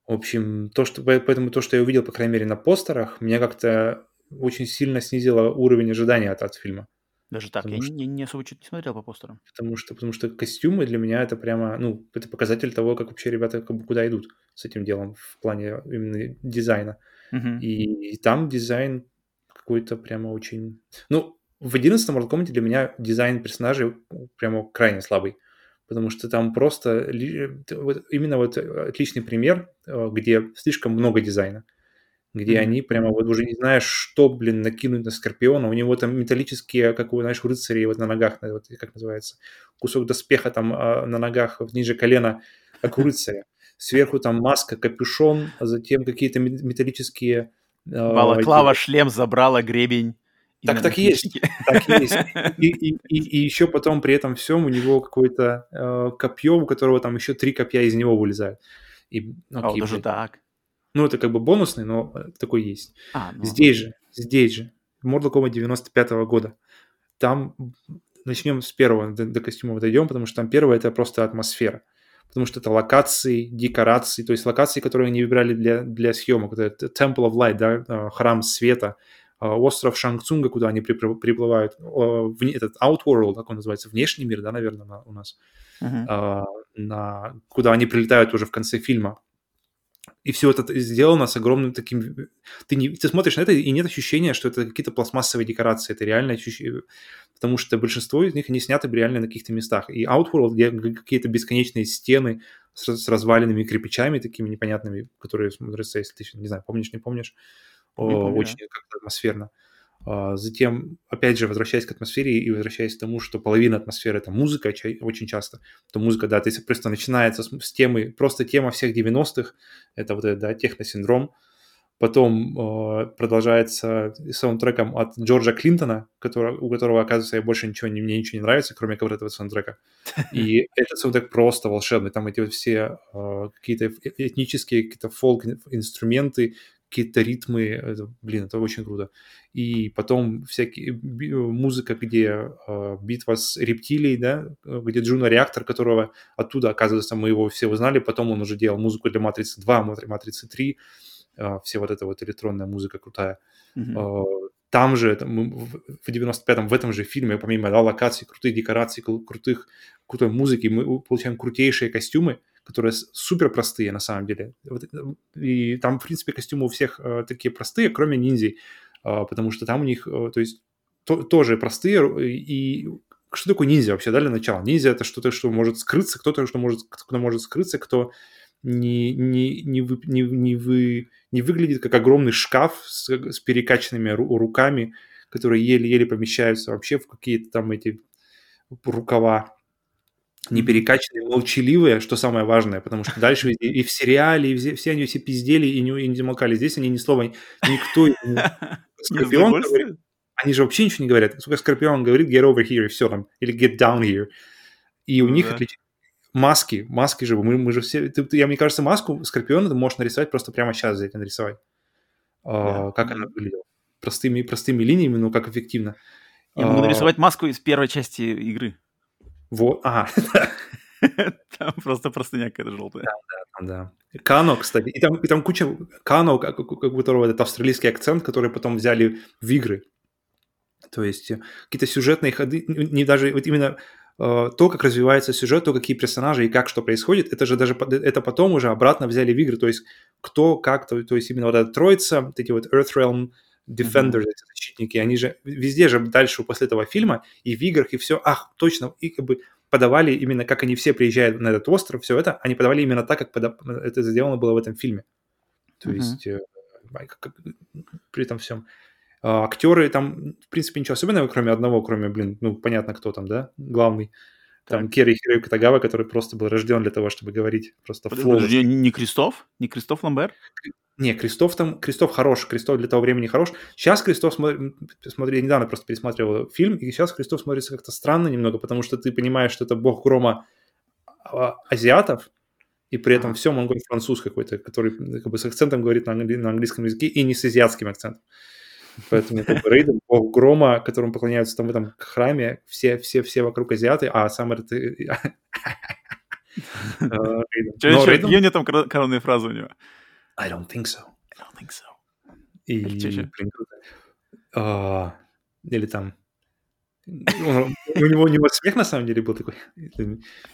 В общем, то, что, поэтому то, что я увидел, по крайней мере, на постерах, мне как-то очень сильно снизила уровень ожидания от, от фильма. Даже так, потому я что... не, не особо что-то не смотрел по постерам. Потому что, потому что костюмы для меня это прямо, ну, это показатель того, как вообще ребята как бы куда идут с этим делом в плане именно дизайна. Uh-huh. И, и там дизайн какой-то прямо очень... Ну, в 11 Mortal Kombat для меня дизайн персонажей прямо крайне слабый. Потому что там просто вот, именно вот отличный пример, э, где слишком много дизайна где mm-hmm. они прямо вот уже не знаешь, что, блин, накинуть на Скорпиона. У него там металлические, как у, знаешь, рыцарей вот на ногах, вот, как называется, кусок доспеха там а, на ногах ниже колена, как у рыцаря. Сверху там маска, капюшон, а затем какие-то металлические... А, Балаклава, эти... шлем забрала, гребень. Так, так и есть, так и есть. И, и, и, и еще потом при этом всем у него какое-то э, копье, у которого там еще три копья из него вылезают. И, ну, О, даже так. Ну, это как бы бонусный, но э, такой есть. А, ну... Здесь же, здесь же, Mortal Kombat 95 -го года. Там начнем с первого, до, до костюмов дойдем, потому что там первое это просто атмосфера. Потому что это локации, декорации, то есть локации, которые они выбирали для, для съемок. Это Temple of Light, да, э, храм света, э, остров Шангцунга, куда они приплывают, этот Outworld, как он называется, внешний мир, да, наверное, у нас, uh-huh. на, куда они прилетают уже в конце фильма и все это сделано с огромным таким... Ты, не, ты смотришь на это, и нет ощущения, что это какие-то пластмассовые декорации. Это реально ощущение... Потому что большинство из них, они сняты реально на каких-то местах. И Outworld, где какие-то бесконечные стены с, с разваленными кирпичами такими непонятными, которые смотрятся, если ты, не знаю, помнишь, не помнишь, не помню, очень как-то атмосферно. А, затем, опять же, возвращаясь к атмосфере и возвращаясь к тому, что половина атмосферы — это музыка очень часто. То музыка, да, то есть просто начинается с, с темы, просто тема всех 90-х, это вот этот, да, Techno Syndrome. Потом э, продолжается саундтреком от Джорджа Клинтона, который, у которого, оказывается, больше ничего, не, мне ничего не нравится, кроме как вот этого саундтрека. И этот саундтрек просто волшебный. Там эти вот все э, какие-то этнические, какие-то фолк-инструменты, какие-то ритмы, это, блин, это очень круто. И потом всякие музыка, где э, битва с рептилией, да, где Juno Reactor, которого оттуда, оказывается, мы его все узнали, потом он уже делал музыку для Матрицы 2, Матрицы 3, э, все вот эта вот электронная музыка крутая. Mm-hmm. Э, там же, там, в 95-м, в этом же фильме, помимо да, локаций, крутых декораций, крутых, крутой музыки, мы получаем крутейшие костюмы, которые супер простые на самом деле. И там, в принципе, костюмы у всех э, такие простые, кроме ниндзей, э, потому что там у них, э, то есть, то, тоже простые. И что такое ниндзя вообще, да, для начала? Ниндзя это что-то, что может скрыться, кто-то, что может, кто может скрыться, кто не, не, не, вы, не, не, вы, не выглядит как огромный шкаф с, с перекачанными ру, руками, которые еле-еле помещаются вообще в какие-то там эти рукава не перекачанные, молчаливые, что самое важное, потому что дальше и, и в сериале, и все, все они все пиздели и не, и не замолкали. Здесь они ни слова, никто... Скорпион говорит, они же вообще ничего не говорят. Сколько Скорпион говорит get over here, и все там, или get down here. И у ну них отлич... маски, маски же, мы, мы же все... Ты, ты, я, мне кажется, маску Скорпиона ты можешь нарисовать просто прямо сейчас взять и нарисовать. Yeah. А, как она выглядела. Простыми, простыми линиями, но как эффективно. Я могу а, нарисовать маску из первой части игры. Вот, ага. Там просто простыня какая-то желтая. Да, да. Кано, кстати. И там, и там куча... Кано, как, у которого этот австралийский акцент, который потом взяли в игры. То есть э, какие-то сюжетные ходы, не даже вот именно э, то, как развивается сюжет, то, какие персонажи и как что происходит, это же даже это потом уже обратно взяли в игры, то есть кто, как, то, то есть именно вот эта троица, эти вот Earthrealm Defenders, mm-hmm. эти защитники, они же везде же дальше после этого фильма и в играх, и все, ах, точно, и как бы подавали именно, как они все приезжают на этот остров, все это, они подавали именно так, как подав... это сделано было в этом фильме. То mm-hmm. есть э, при этом всем. А, актеры там, в принципе, ничего особенного, кроме одного, кроме, блин, ну, понятно, кто там, да, главный. Там так. Керри Хирои Катагава, который просто был рожден для того, чтобы говорить просто Подожди, не Кристоф? Не Кристоф Ламбер? Не, Кристоф там, Кристоф хорош, Кристоф для того времени хорош. Сейчас Кристоф, смотри, смотри, я недавно просто пересматривал фильм, и сейчас Кристоф смотрится как-то странно немного, потому что ты понимаешь, что это бог грома а, азиатов, и при этом всем он говорит француз какой-то, который как бы с акцентом говорит на, англи- на английском языке и не с азиатским акцентом. Поэтому как бы, Рейден, бог грома, которому поклоняются там в этом храме, все, все, все вокруг азиаты, а сам это... Какие у него там коронные фразы у него? I don't think so. I don't think so. И, блин, круто. А, или там... У, него, у него смех на самом деле был такой.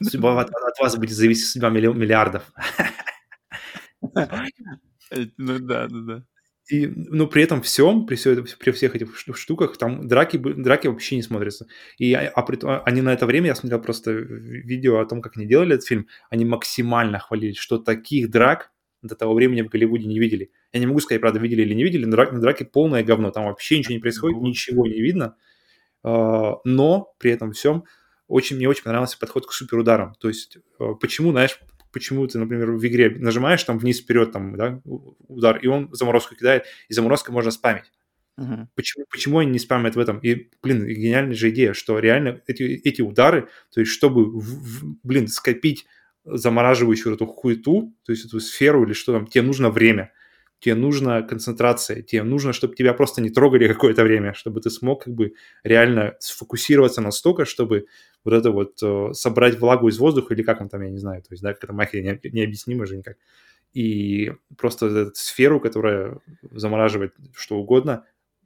Судьба от, от вас будет зависеть судьба миллиардов. Ну да, да, да. И, но при этом всем, при, все, при всех этих штуках, там драки, драки вообще не смотрятся. И а, а, а, они на это время, я смотрел просто видео о том, как они делали этот фильм, они максимально хвалили, что таких драк до того времени в Голливуде не видели. Я не могу сказать, правда, видели или не видели, но драки, на драке полное говно, там вообще ничего не происходит, ничего не видно. А, но при этом всем очень, мне очень понравился подход к суперударам. То есть, почему, знаешь, почему ты, например, в игре нажимаешь там вниз-вперед там, да, удар, и он заморозку кидает, и заморозкой можно спамить. Uh-huh. Почему, почему они не спамят в этом? И, блин, гениальная же идея, что реально эти, эти удары, то есть чтобы, в, в, блин, скопить замораживающую эту хуету, то есть эту сферу или что там, тебе нужно время тебе нужна концентрация, тебе нужно, чтобы тебя просто не трогали какое-то время, чтобы ты смог как бы реально сфокусироваться настолько, чтобы вот это вот э, собрать влагу из воздуха или как он там, я не знаю, то есть, да, какая-то магия не, необъяснима же никак. И просто эту сферу, которая замораживает что угодно,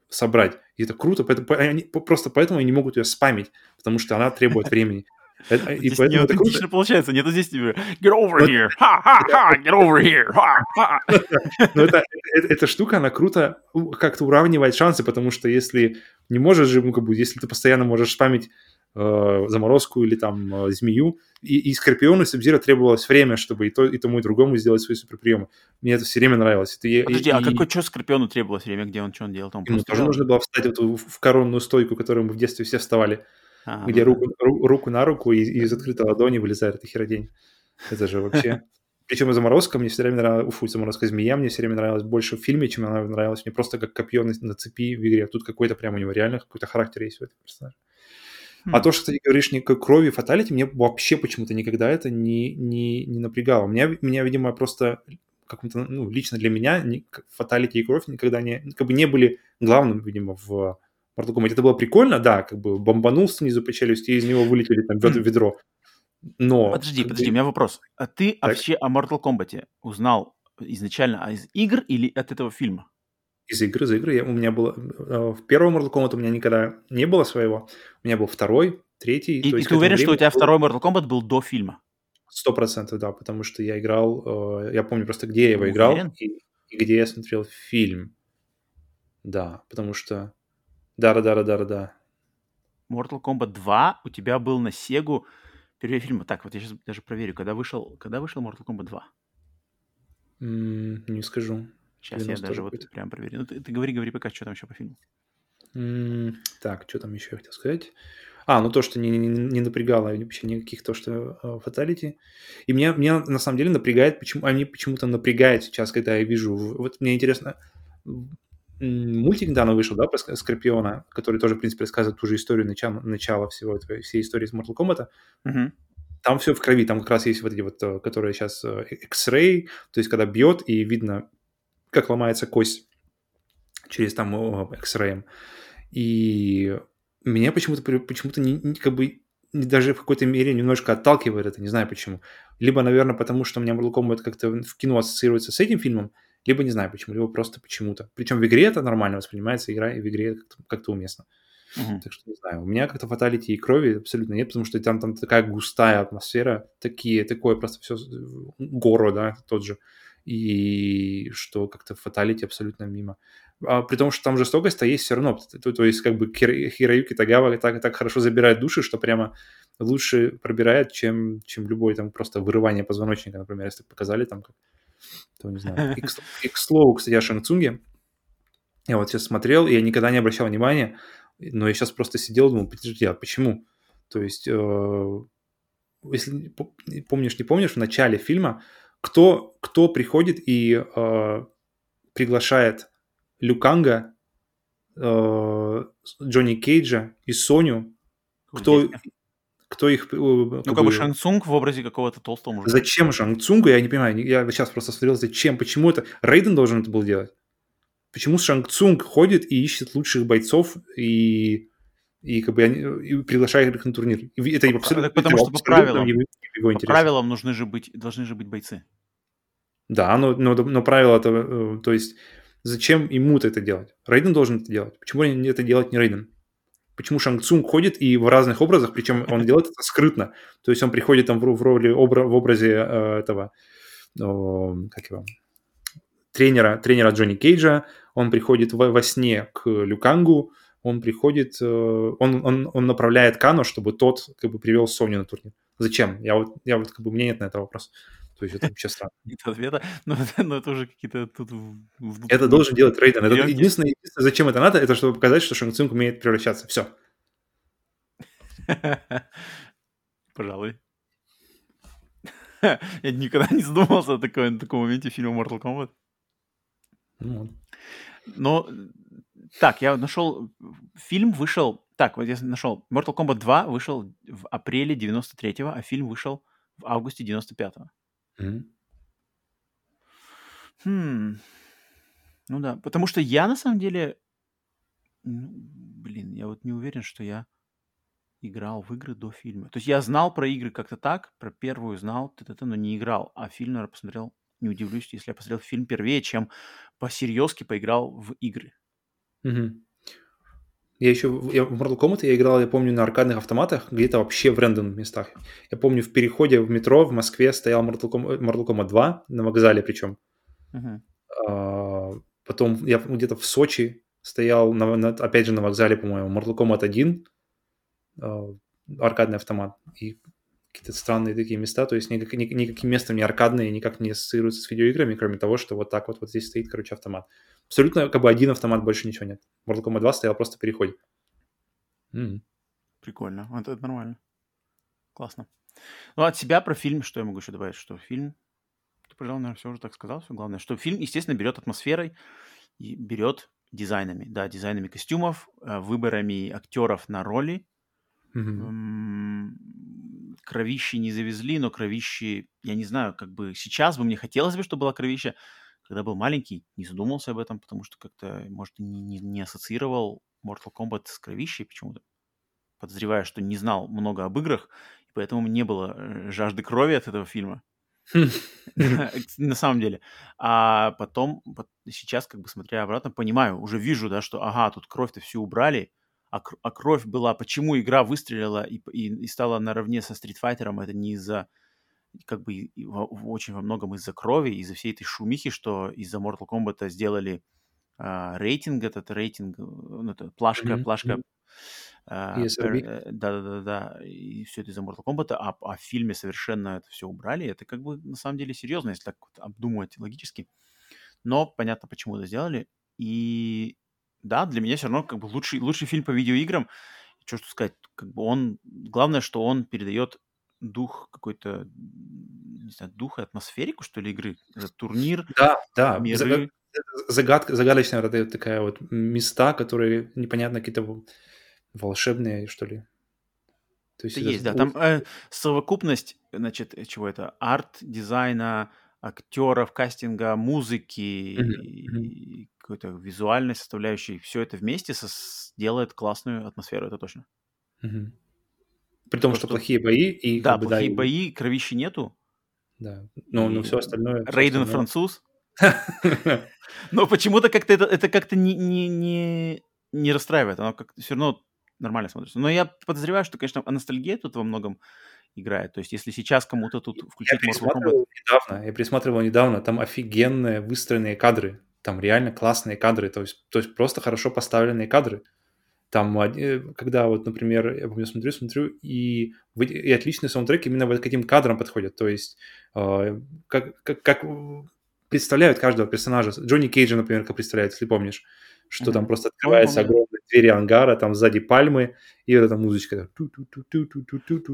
собрать. И это круто, поэтому, они, просто поэтому они не могут ее спамить, потому что она требует времени. Это, и здесь не аутентично получается. Нету здесь тебе get over here, ха-ха-ха, get over here, ха-ха. Но это, это, эта штука, она круто как-то уравнивает шансы, потому что если не можешь же, ну, как бы, если ты постоянно можешь спамить э, заморозку или там э, змею, и, и Скорпиону и Сабзира требовалось время, чтобы и, то, и тому, и другому сделать свои суперприемы. Мне это все время нравилось. Это, Подожди, и, а какой, что Скорпиону требовалось время, где он, что он делал? Там ему тоже нужно было встать вот в, в коронную стойку, которую мы в детстве все вставали. А, где руку, ру, руку на руку и, и из открытой ладони вылезает эта херодень. Это же вообще... Причем заморозка мне все время нравилась, уфу, заморозка змея мне все время нравилась больше в фильме, чем она нравилась мне просто как копье на, на цепи в игре. Тут какой-то прям у него реально какой-то характер есть у этого персонажа. А то, что ты говоришь, никакой крови, фаталити, мне вообще почему-то никогда это не, не, не напрягало. Меня, меня, видимо, просто как-то, ну, лично для меня фаталити и кровь никогда не, как бы не были главным, видимо, в Mortal Kombat. Это было прикольно, да, как бы бомбанул снизу по челюсти, и из него вылетели там ведро. Но... Подожди, подожди, у меня вопрос. А ты так? вообще о Mortal Kombat узнал изначально из игр или от этого фильма? Из игр, из игр. Я, у меня было... Э, в первом Mortal Kombat у меня никогда не было своего. У меня был второй, третий. И, и ты уверен, что у тебя был... второй Mortal Kombat был до фильма? Сто процентов, да, потому что я играл... Э, я помню просто, где я его играл и, и где я смотрел фильм. Да, потому что да-да-да-да-да. Mortal Kombat 2 у тебя был на Sega первый фильм. Так, вот я сейчас даже проверю, когда вышел, когда вышел Mortal Kombat 2? Mm, не скажу. Сейчас я даже вот прям проверю. Ну, ты, ты говори, говори пока, что там еще по фильму. Mm, так, что там еще я хотел сказать? А, ну то, что не, не, не напрягало вообще никаких то, что фаталити. Uh, и меня, меня на самом деле напрягает, почему они почему-то напрягают сейчас, когда я вижу. Вот мне интересно, мультик недавно вышел, да, про Скорпиона, который тоже, в принципе, рассказывает ту же историю начала, начала всего этого, всей истории с Mortal Kombat. Uh-huh. Там все в крови, там как раз есть вот эти вот, э, которые сейчас э, X-ray, то есть когда бьет и видно, как ломается кость через там X-ray. И меня почему-то почему-то не, как бы даже в какой-то мере немножко отталкивает это, не знаю почему. Либо, наверное, потому что у меня Mortal Kombat как-то в кино ассоциируется с этим фильмом, либо не знаю почему, либо просто почему-то. Причем в игре это нормально воспринимается, игра и в игре как-то, как уместно. Uh-huh. Так что не знаю. У меня как-то фаталити и крови абсолютно нет, потому что там, там такая густая атмосфера, такие, такое просто все гору, да, тот же. И что как-то фаталити абсолютно мимо. А, при том, что там жестокость-то есть все равно. То, то есть как бы Хироюки Тагава так, так хорошо забирает души, что прямо лучше пробирает, чем, чем любой там просто вырывание позвоночника, например, если показали там как то не знаю. И к слову, кстати, о Шанцунге. Я вот сейчас смотрел, и я никогда не обращал внимания, но я сейчас просто сидел и думал, подожди, а почему? То есть, э, если помнишь, не помнишь, в начале фильма, кто, кто приходит и э, приглашает Люканга, э, Джонни Кейджа и Соню, кто, кто их... Э, ну, как, как бы Шанг Цунг в образе какого-то толстого мужика. Зачем Шанг Цунгу, я не понимаю, я сейчас просто смотрел, зачем, почему это... Рейден должен это был делать. Почему Шанг Цунг ходит и ищет лучших бойцов и, и как бы и приглашает их на турнир? Это по, абсолютно... Потому это что по правилам, по правилам нужны же быть, должны же быть бойцы. Да, но, но, но правило это... Э, то есть зачем ему-то это делать? Рейден должен это делать. Почему это делать не Рейден? почему Шанг Цунг ходит и в разных образах, причем он делает это скрытно. То есть он приходит там в, в роли, в образе э, этого, как его, тренера, тренера Джонни Кейджа, он приходит во, во сне к Люкангу, он приходит, э, он, он, он направляет Кану, чтобы тот как бы привел Соню на турнир. Зачем? Я вот, я вот как бы, у меня нет на это вопроса. То есть это вообще странно. Нет ответа, но, но это уже какие-то тут... Это должен делать Рейден. Это единственное, единственное, зачем это надо, это чтобы показать, что Шанг Цинг умеет превращаться. Все. Пожалуй. Я никогда не задумывался о таком, таком моменте фильма Mortal Kombat. Ну, Но, так, я нашел... Фильм вышел... Так, вот я нашел. Mortal Kombat 2 вышел в апреле 93-го, а фильм вышел в августе 95-го. Мгм. Хм. Ну да, потому что я на самом деле, ну, блин, я вот не уверен, что я играл в игры до фильма. То есть я знал про игры как-то так, про первую знал, т-т-т, но не играл. А фильм, наверное, посмотрел, не удивлюсь, если я посмотрел фильм первее, чем по-серьезки поиграл в игры. Мгм. Я еще я, в Mortal Kombat я играл, я помню, на аркадных автоматах, где-то вообще в рандомных местах. Я помню, в переходе в метро в Москве стоял Mortal Kombat, Mortal Kombat 2 на вокзале причем. Uh-huh. А, потом я где-то в Сочи стоял, на, на, опять же, на вокзале, по-моему, Mortal Kombat 1, а, аркадный автомат. И какие-то странные такие места, то есть никак, ни, никаким местом не аркадные, никак не ассоциируются с видеоиграми, кроме того, что вот так вот, вот здесь стоит, короче, автомат. Абсолютно как бы один автомат, больше ничего нет. Mortal Kombat 2 стоял просто в переходе. Mm. Прикольно. Вот это нормально. Классно. Ну, от себя про фильм, что я могу еще добавить? Что фильм, ты, пожалуй, наверное, все уже так сказал, все главное. Что фильм, естественно, берет атмосферой и берет дизайнами. Да, дизайнами костюмов, э, выборами актеров на роли. Mm-hmm. Кровищи не завезли, но кровищи, я не знаю, как бы сейчас бы мне хотелось бы, чтобы была кровища, когда был маленький, не задумался об этом, потому что как-то, может, не, не, не ассоциировал Mortal Kombat с кровищей почему-то. Подозреваю, что не знал много об играх, и поэтому не было э, жажды крови от этого фильма. На самом деле. А потом, сейчас, как бы смотря обратно, понимаю, уже вижу, да, что, ага, тут кровь-то всю убрали, а, а кровь была, почему игра выстрелила и, и, и стала наравне со Street Fighter, это не из-за как бы очень во многом из-за крови, из-за всей этой шумихи, что из-за Mortal Kombat сделали а, рейтинг, этот рейтинг, ну, это плашка, mm-hmm. плашка, а, э, да-да-да, и все это из-за Mortal Kombat, а, а в фильме совершенно это все убрали, это как бы на самом деле серьезно, если так вот обдумывать логически, но понятно, почему это сделали, и да, для меня все равно как бы лучший, лучший фильм по видеоиграм, что что сказать, как бы он, главное, что он передает дух какой-то, не знаю, дух и атмосферику, что ли, игры? Этот турнир, Да, да. Миры. Загадка, загадочная вот такая вот места, которые непонятно какие-то волшебные, что ли. То есть это есть, да. Там э, совокупность, значит, чего это? Арт, дизайна, актеров, кастинга, музыки, mm-hmm. какой-то визуальной составляющей. Все это вместе со- делает классную атмосферу, это точно. Mm-hmm. При том, То, что что- плохие бои и Да, как бы, плохие и- бои, кровищи нету. Да. Но, но все остальное... Рейден остальное- француз. Но почему-то как-то это, это как-то не, не, не, не расстраивает. Оно как все равно нормально смотрится. Но я подозреваю, что, конечно, ностальгия тут во многом играет. То есть, если сейчас кому-то тут Я включить Kombat... пересматривал недавно, я пересматривал недавно, там офигенные выстроенные кадры, там реально классные кадры, то есть, то есть просто хорошо поставленные кадры. Там, э, когда вот, например, я помню, смотрю, смотрю, и, и отличный саундтрек именно вот к этим кадрам подходит, то есть э, как, как, как представляют каждого персонажа. Джонни Кейджа, например, как представляют, если помнишь, что там просто Помню, помню. огромные двери ангара, там сзади пальмы, и вот эта музычка.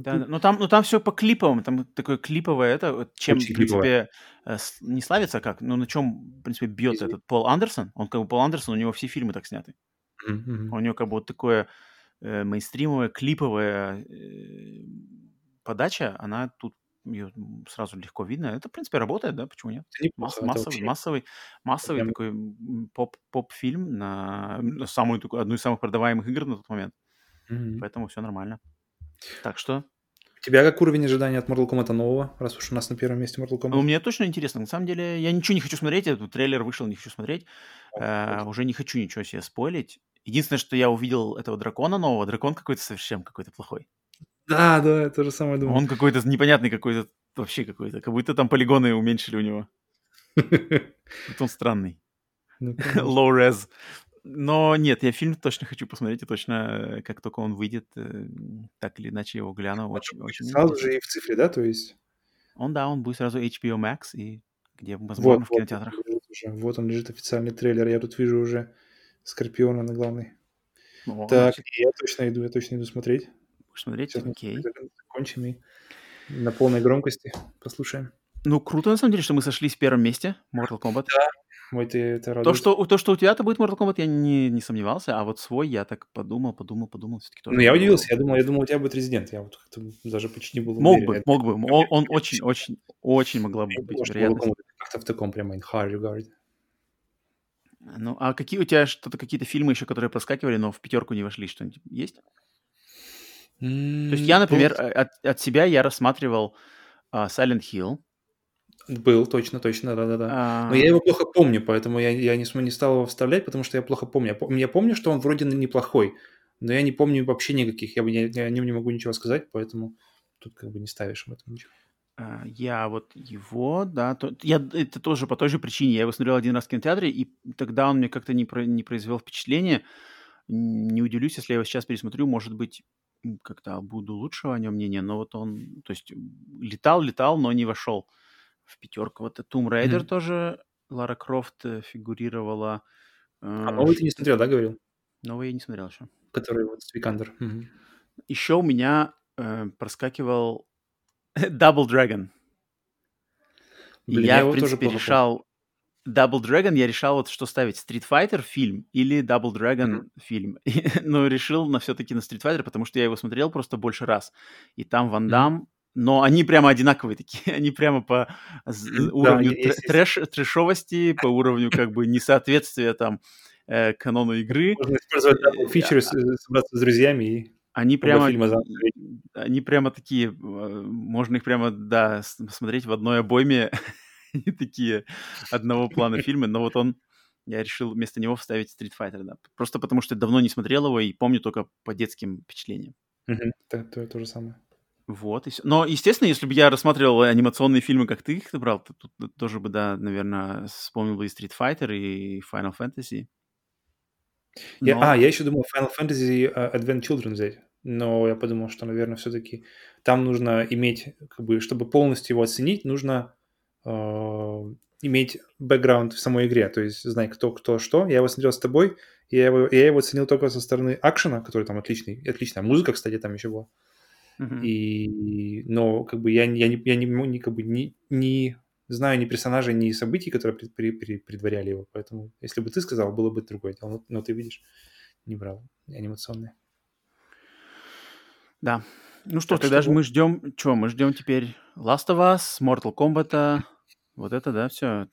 Да, ну там, ну там все по клиповым, там такое клиповое это, чем, Очень в принципе, клиповое. э, не славится как, ну на чем, в принципе, бьет этот Пол Андерсон, он как бы Пол Андерсон, у него все фильмы так сняты. У него как бы вот такое э, мейнстримовая, клиповая э, подача, она тут ее сразу легко видно. Это, в принципе, работает, да, почему нет? Масс- неплохо, массовый, массовый, массовый прям- такой поп, поп-фильм на самую одну из самых продаваемых игр на тот момент. Мгм. Поэтому все нормально. Так что У тебя как уровень ожидания от Mortal Kombat нового, раз уж у нас на первом месте Mortal Ну, Kombat? мне точно интересно. На самом деле, я ничего не хочу смотреть. Этот трейлер вышел, не хочу смотреть. Вот, Э, уже не хочу ничего себе спойлить. Единственное, что я увидел этого дракона нового. Дракон какой-то совсем какой-то плохой. Да, да, я то же самое думаю. Он какой-то непонятный какой-то, вообще какой-то. Как будто там полигоны уменьшили у него. Вот он странный. Ну. Low res. Но нет, я фильм точно хочу посмотреть, и точно, э, как только он выйдет, э, так или иначе его гляну. Очень, очень Сразу же и в цифре, да, то есть? Он, да, он будет сразу HBO Max и где, Вот, возможно, в вот, кинотеатрах. лежит уже. вот он лежит официальный трейлер. Я тут вижу уже Скорпиона на главной. Ну, Так, значит, я точно иду, я точно иду смотреть. Смотреть? Сейчас Окей. закончим и на полной громкости послушаем. Ну, круто, на самом деле, что мы сошлись в первом месте Mortal Kombat. Ой, ты это То радует. что, то, что у тебя-то будет Mortal Kombat, я не, не сомневался, а вот свой я так подумал, подумал, подумал, все-таки тоже. Ну, я удивился, я думал, я думал, у тебя будет Резидент. Я вот как-то даже почти был Мог уверен. бы, мог бы. Он, он очень, очень, очень могла бы быть вероятность. Как-то в таком прямо in high regard. Ну, а какие у тебя что-то, какие-то фильмы еще, которые проскакивали, но в пятерку не вошли, что-нибудь есть? То есть я, например, э, от, от себя я рассматривал а, Silent Hill. Был, точно, точно, да-да-да. А, Но я его плохо помню, поэтому я, я не, не стал его вставлять, потому что я плохо помню. Я, пом- я помню, что он вроде неплохой, но я не помню вообще никаких. Я, бы не- я о нем не могу ничего сказать, поэтому тут как бы не ставишь об этом ничего. а, я вот его, да, то- я, это тоже по той же причине. Я его смотрел один раз в кинотеатре, и тогда он мне как-то не, про- не произвел впечатления. Н- Не удивлюсь, если я его сейчас пересмотрю, может быть, как-то буду лучшего о нем мнения, но вот он, то есть, летал, летал, но не вошел в пятерку. Вот Tomb Raider Мгм. тоже Лара Крофт э, фигурировала. А Э, новый ты не смотрел, да, говорил? Новый я не смотрел еще. Который вот с Викандер. Мгм. Еще у меня э, проскакивал Double Dragon. Блин, я, его в принципе, решал... Double Dragon я решал вот что ставить, Street Fighter фильм или Double Dragon Мгм. фильм. Но решил на все-таки на Street Fighter, потому что я его смотрел просто больше раз. И там Ван. Дам, но они прямо одинаковые такие, они прямо по. Да, уровню есть, тр- есть. трэш, трэшовости, по уровню как бы несоответствия там э, канону игры. Можно использовать Э, double feature, с- собраться с друзьями и Они прямо, они прямо такие, э, можно их прямо, да, смотреть в одной обойме, они такие одного плана фильмы, но вот он, я решил вместо него вставить Street Fighter, да, просто потому что давно не смотрел его и помню только по детским впечатлениям. Мгм. То, то, то же самое. Вот, и. Но, естественно, если бы я рассматривал анимационные фильмы, как ты их брал, то тут тоже бы, да, наверное, вспомнил бы и Street Fighter, и Final Fantasy. Я- Но- а, я еще думал Final Fantasy uh, Advent Children взять, но я подумал, что, наверное, все-таки там нужно иметь, как бы, чтобы полностью его оценить, нужно иметь бэкграунд в самой игре, то есть знать, кто, кто, что. Я его смотрел с тобой, я его, я его оценил только со стороны акшена, который там отличный, отличная музыка, кстати, там еще была. Мгм. И, но как бы я, не- я, не, я не, не, как бы, не, не знаю ни персонажей, ни событий, которые пред- при- при- предваряли его. Поэтому, если бы ты сказал, было бы другое дело. Но, но ты видишь, не брал анимационные. Да. Ну что, Так тогда что же мы ждем, что, мы ждем теперь Last of Us, Mortal Kombat, вот это, да, все.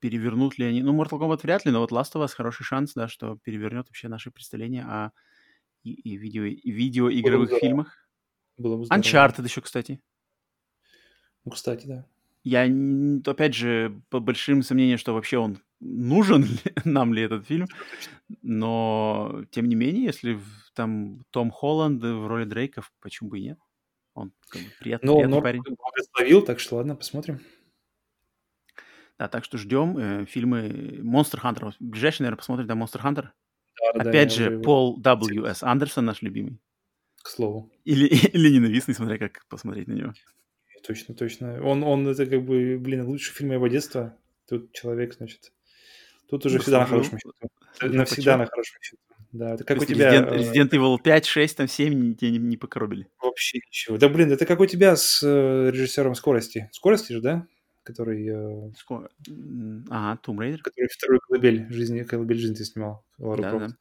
Перевернут ли они? Ну, Mortal Kombat вряд ли, но вот Last of Us хороший шанс, да, что перевернет вообще наши представления о и, и видео, и видеоигровых здорово. фильмах. Было бы здорово. Uncharted еще, кстати. Ну, кстати, да. Я, опять же, по большим сомнениям, что вообще он нужен ли- нам ли этот фильм. Но, тем не менее, если там Том Холланд в роли Дрейка, почему бы и нет? Он как бы, приятный, Но приятный парень. благословил, так что ладно, посмотрим. Да, так что ждем э, фильмы Monster Hunter. Ближайший, наверное, посмотрим, да, Monster Hunter. Да, да, да, Опять я же, его- Пол W.S. Андерсон, наш любимый. К слову. Или, или ненавистный, смотря как посмотреть на него. Точно, точно. Он, он это как бы, блин, лучший фильм моего детства. Тут человек, значит, тут уже всегда на Заслужил. хорошем счету. Навсегда на хорошем счету. Да, это как у тебя... Resident, э, Resident Evil 5, 6, там 7 тебе не, не покоробили. Вообще ничего. Да, блин, это как у тебя с э, режиссером «Скорости». «Скорости» же, да? Который, э? М, Ага, Tomb Raider. который вторую колыбель жизни, колыбель жизни ты снимал, Лару Да, Крофт. да.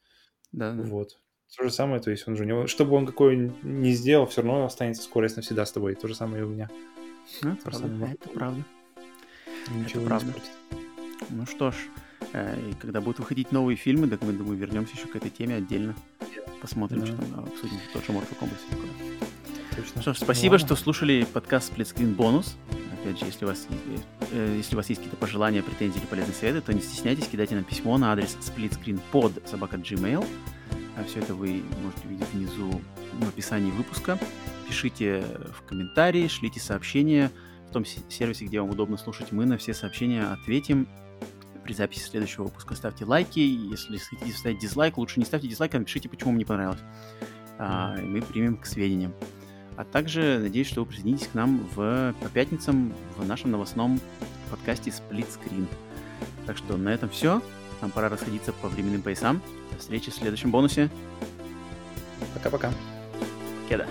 Да, да. Вот. То же самое, то есть он же у него, что бы он какой не сделал, все равно останется скорость навсегда с тобой. То же самое и у меня. Ну, это правда. Это правда. Ничего не правда. испортит. Ну что ж, и когда будут выходить новые фильмы, так мы, думаю, вернемся еще к этой теме отдельно. Посмотрим, Да. что там, обсудим тот же Mortal Kombat. Точно. Ну что ж, Ну спасибо, ладно. что слушали подкаст Split Screen Бонус. Опять же, если у вас, есть- э, если у вас есть какие-то пожелания, претензии или полезные советы, то не стесняйтесь, кидайте нам письмо на адрес splitscreenpod собака gmail. А все это вы можете увидеть внизу в описании выпуска. Пишите в комментарии, шлите сообщения в том се- сервисе, где вам удобно слушать. Мы на все сообщения ответим при записи следующего выпуска. Ставьте лайки. Если хотите ставить дизлайк, лучше не ставьте дизлайк, а напишите, почему вам не понравилось. А, и мы примем к сведениям. А также надеюсь, что вы присоединитесь к нам в, по пятницам в нашем новостном подкасте Split Screen. Так что на этом все. Нам пора расходиться по временным поясам. До встречи в следующем бонусе. Пока-пока. Кеда.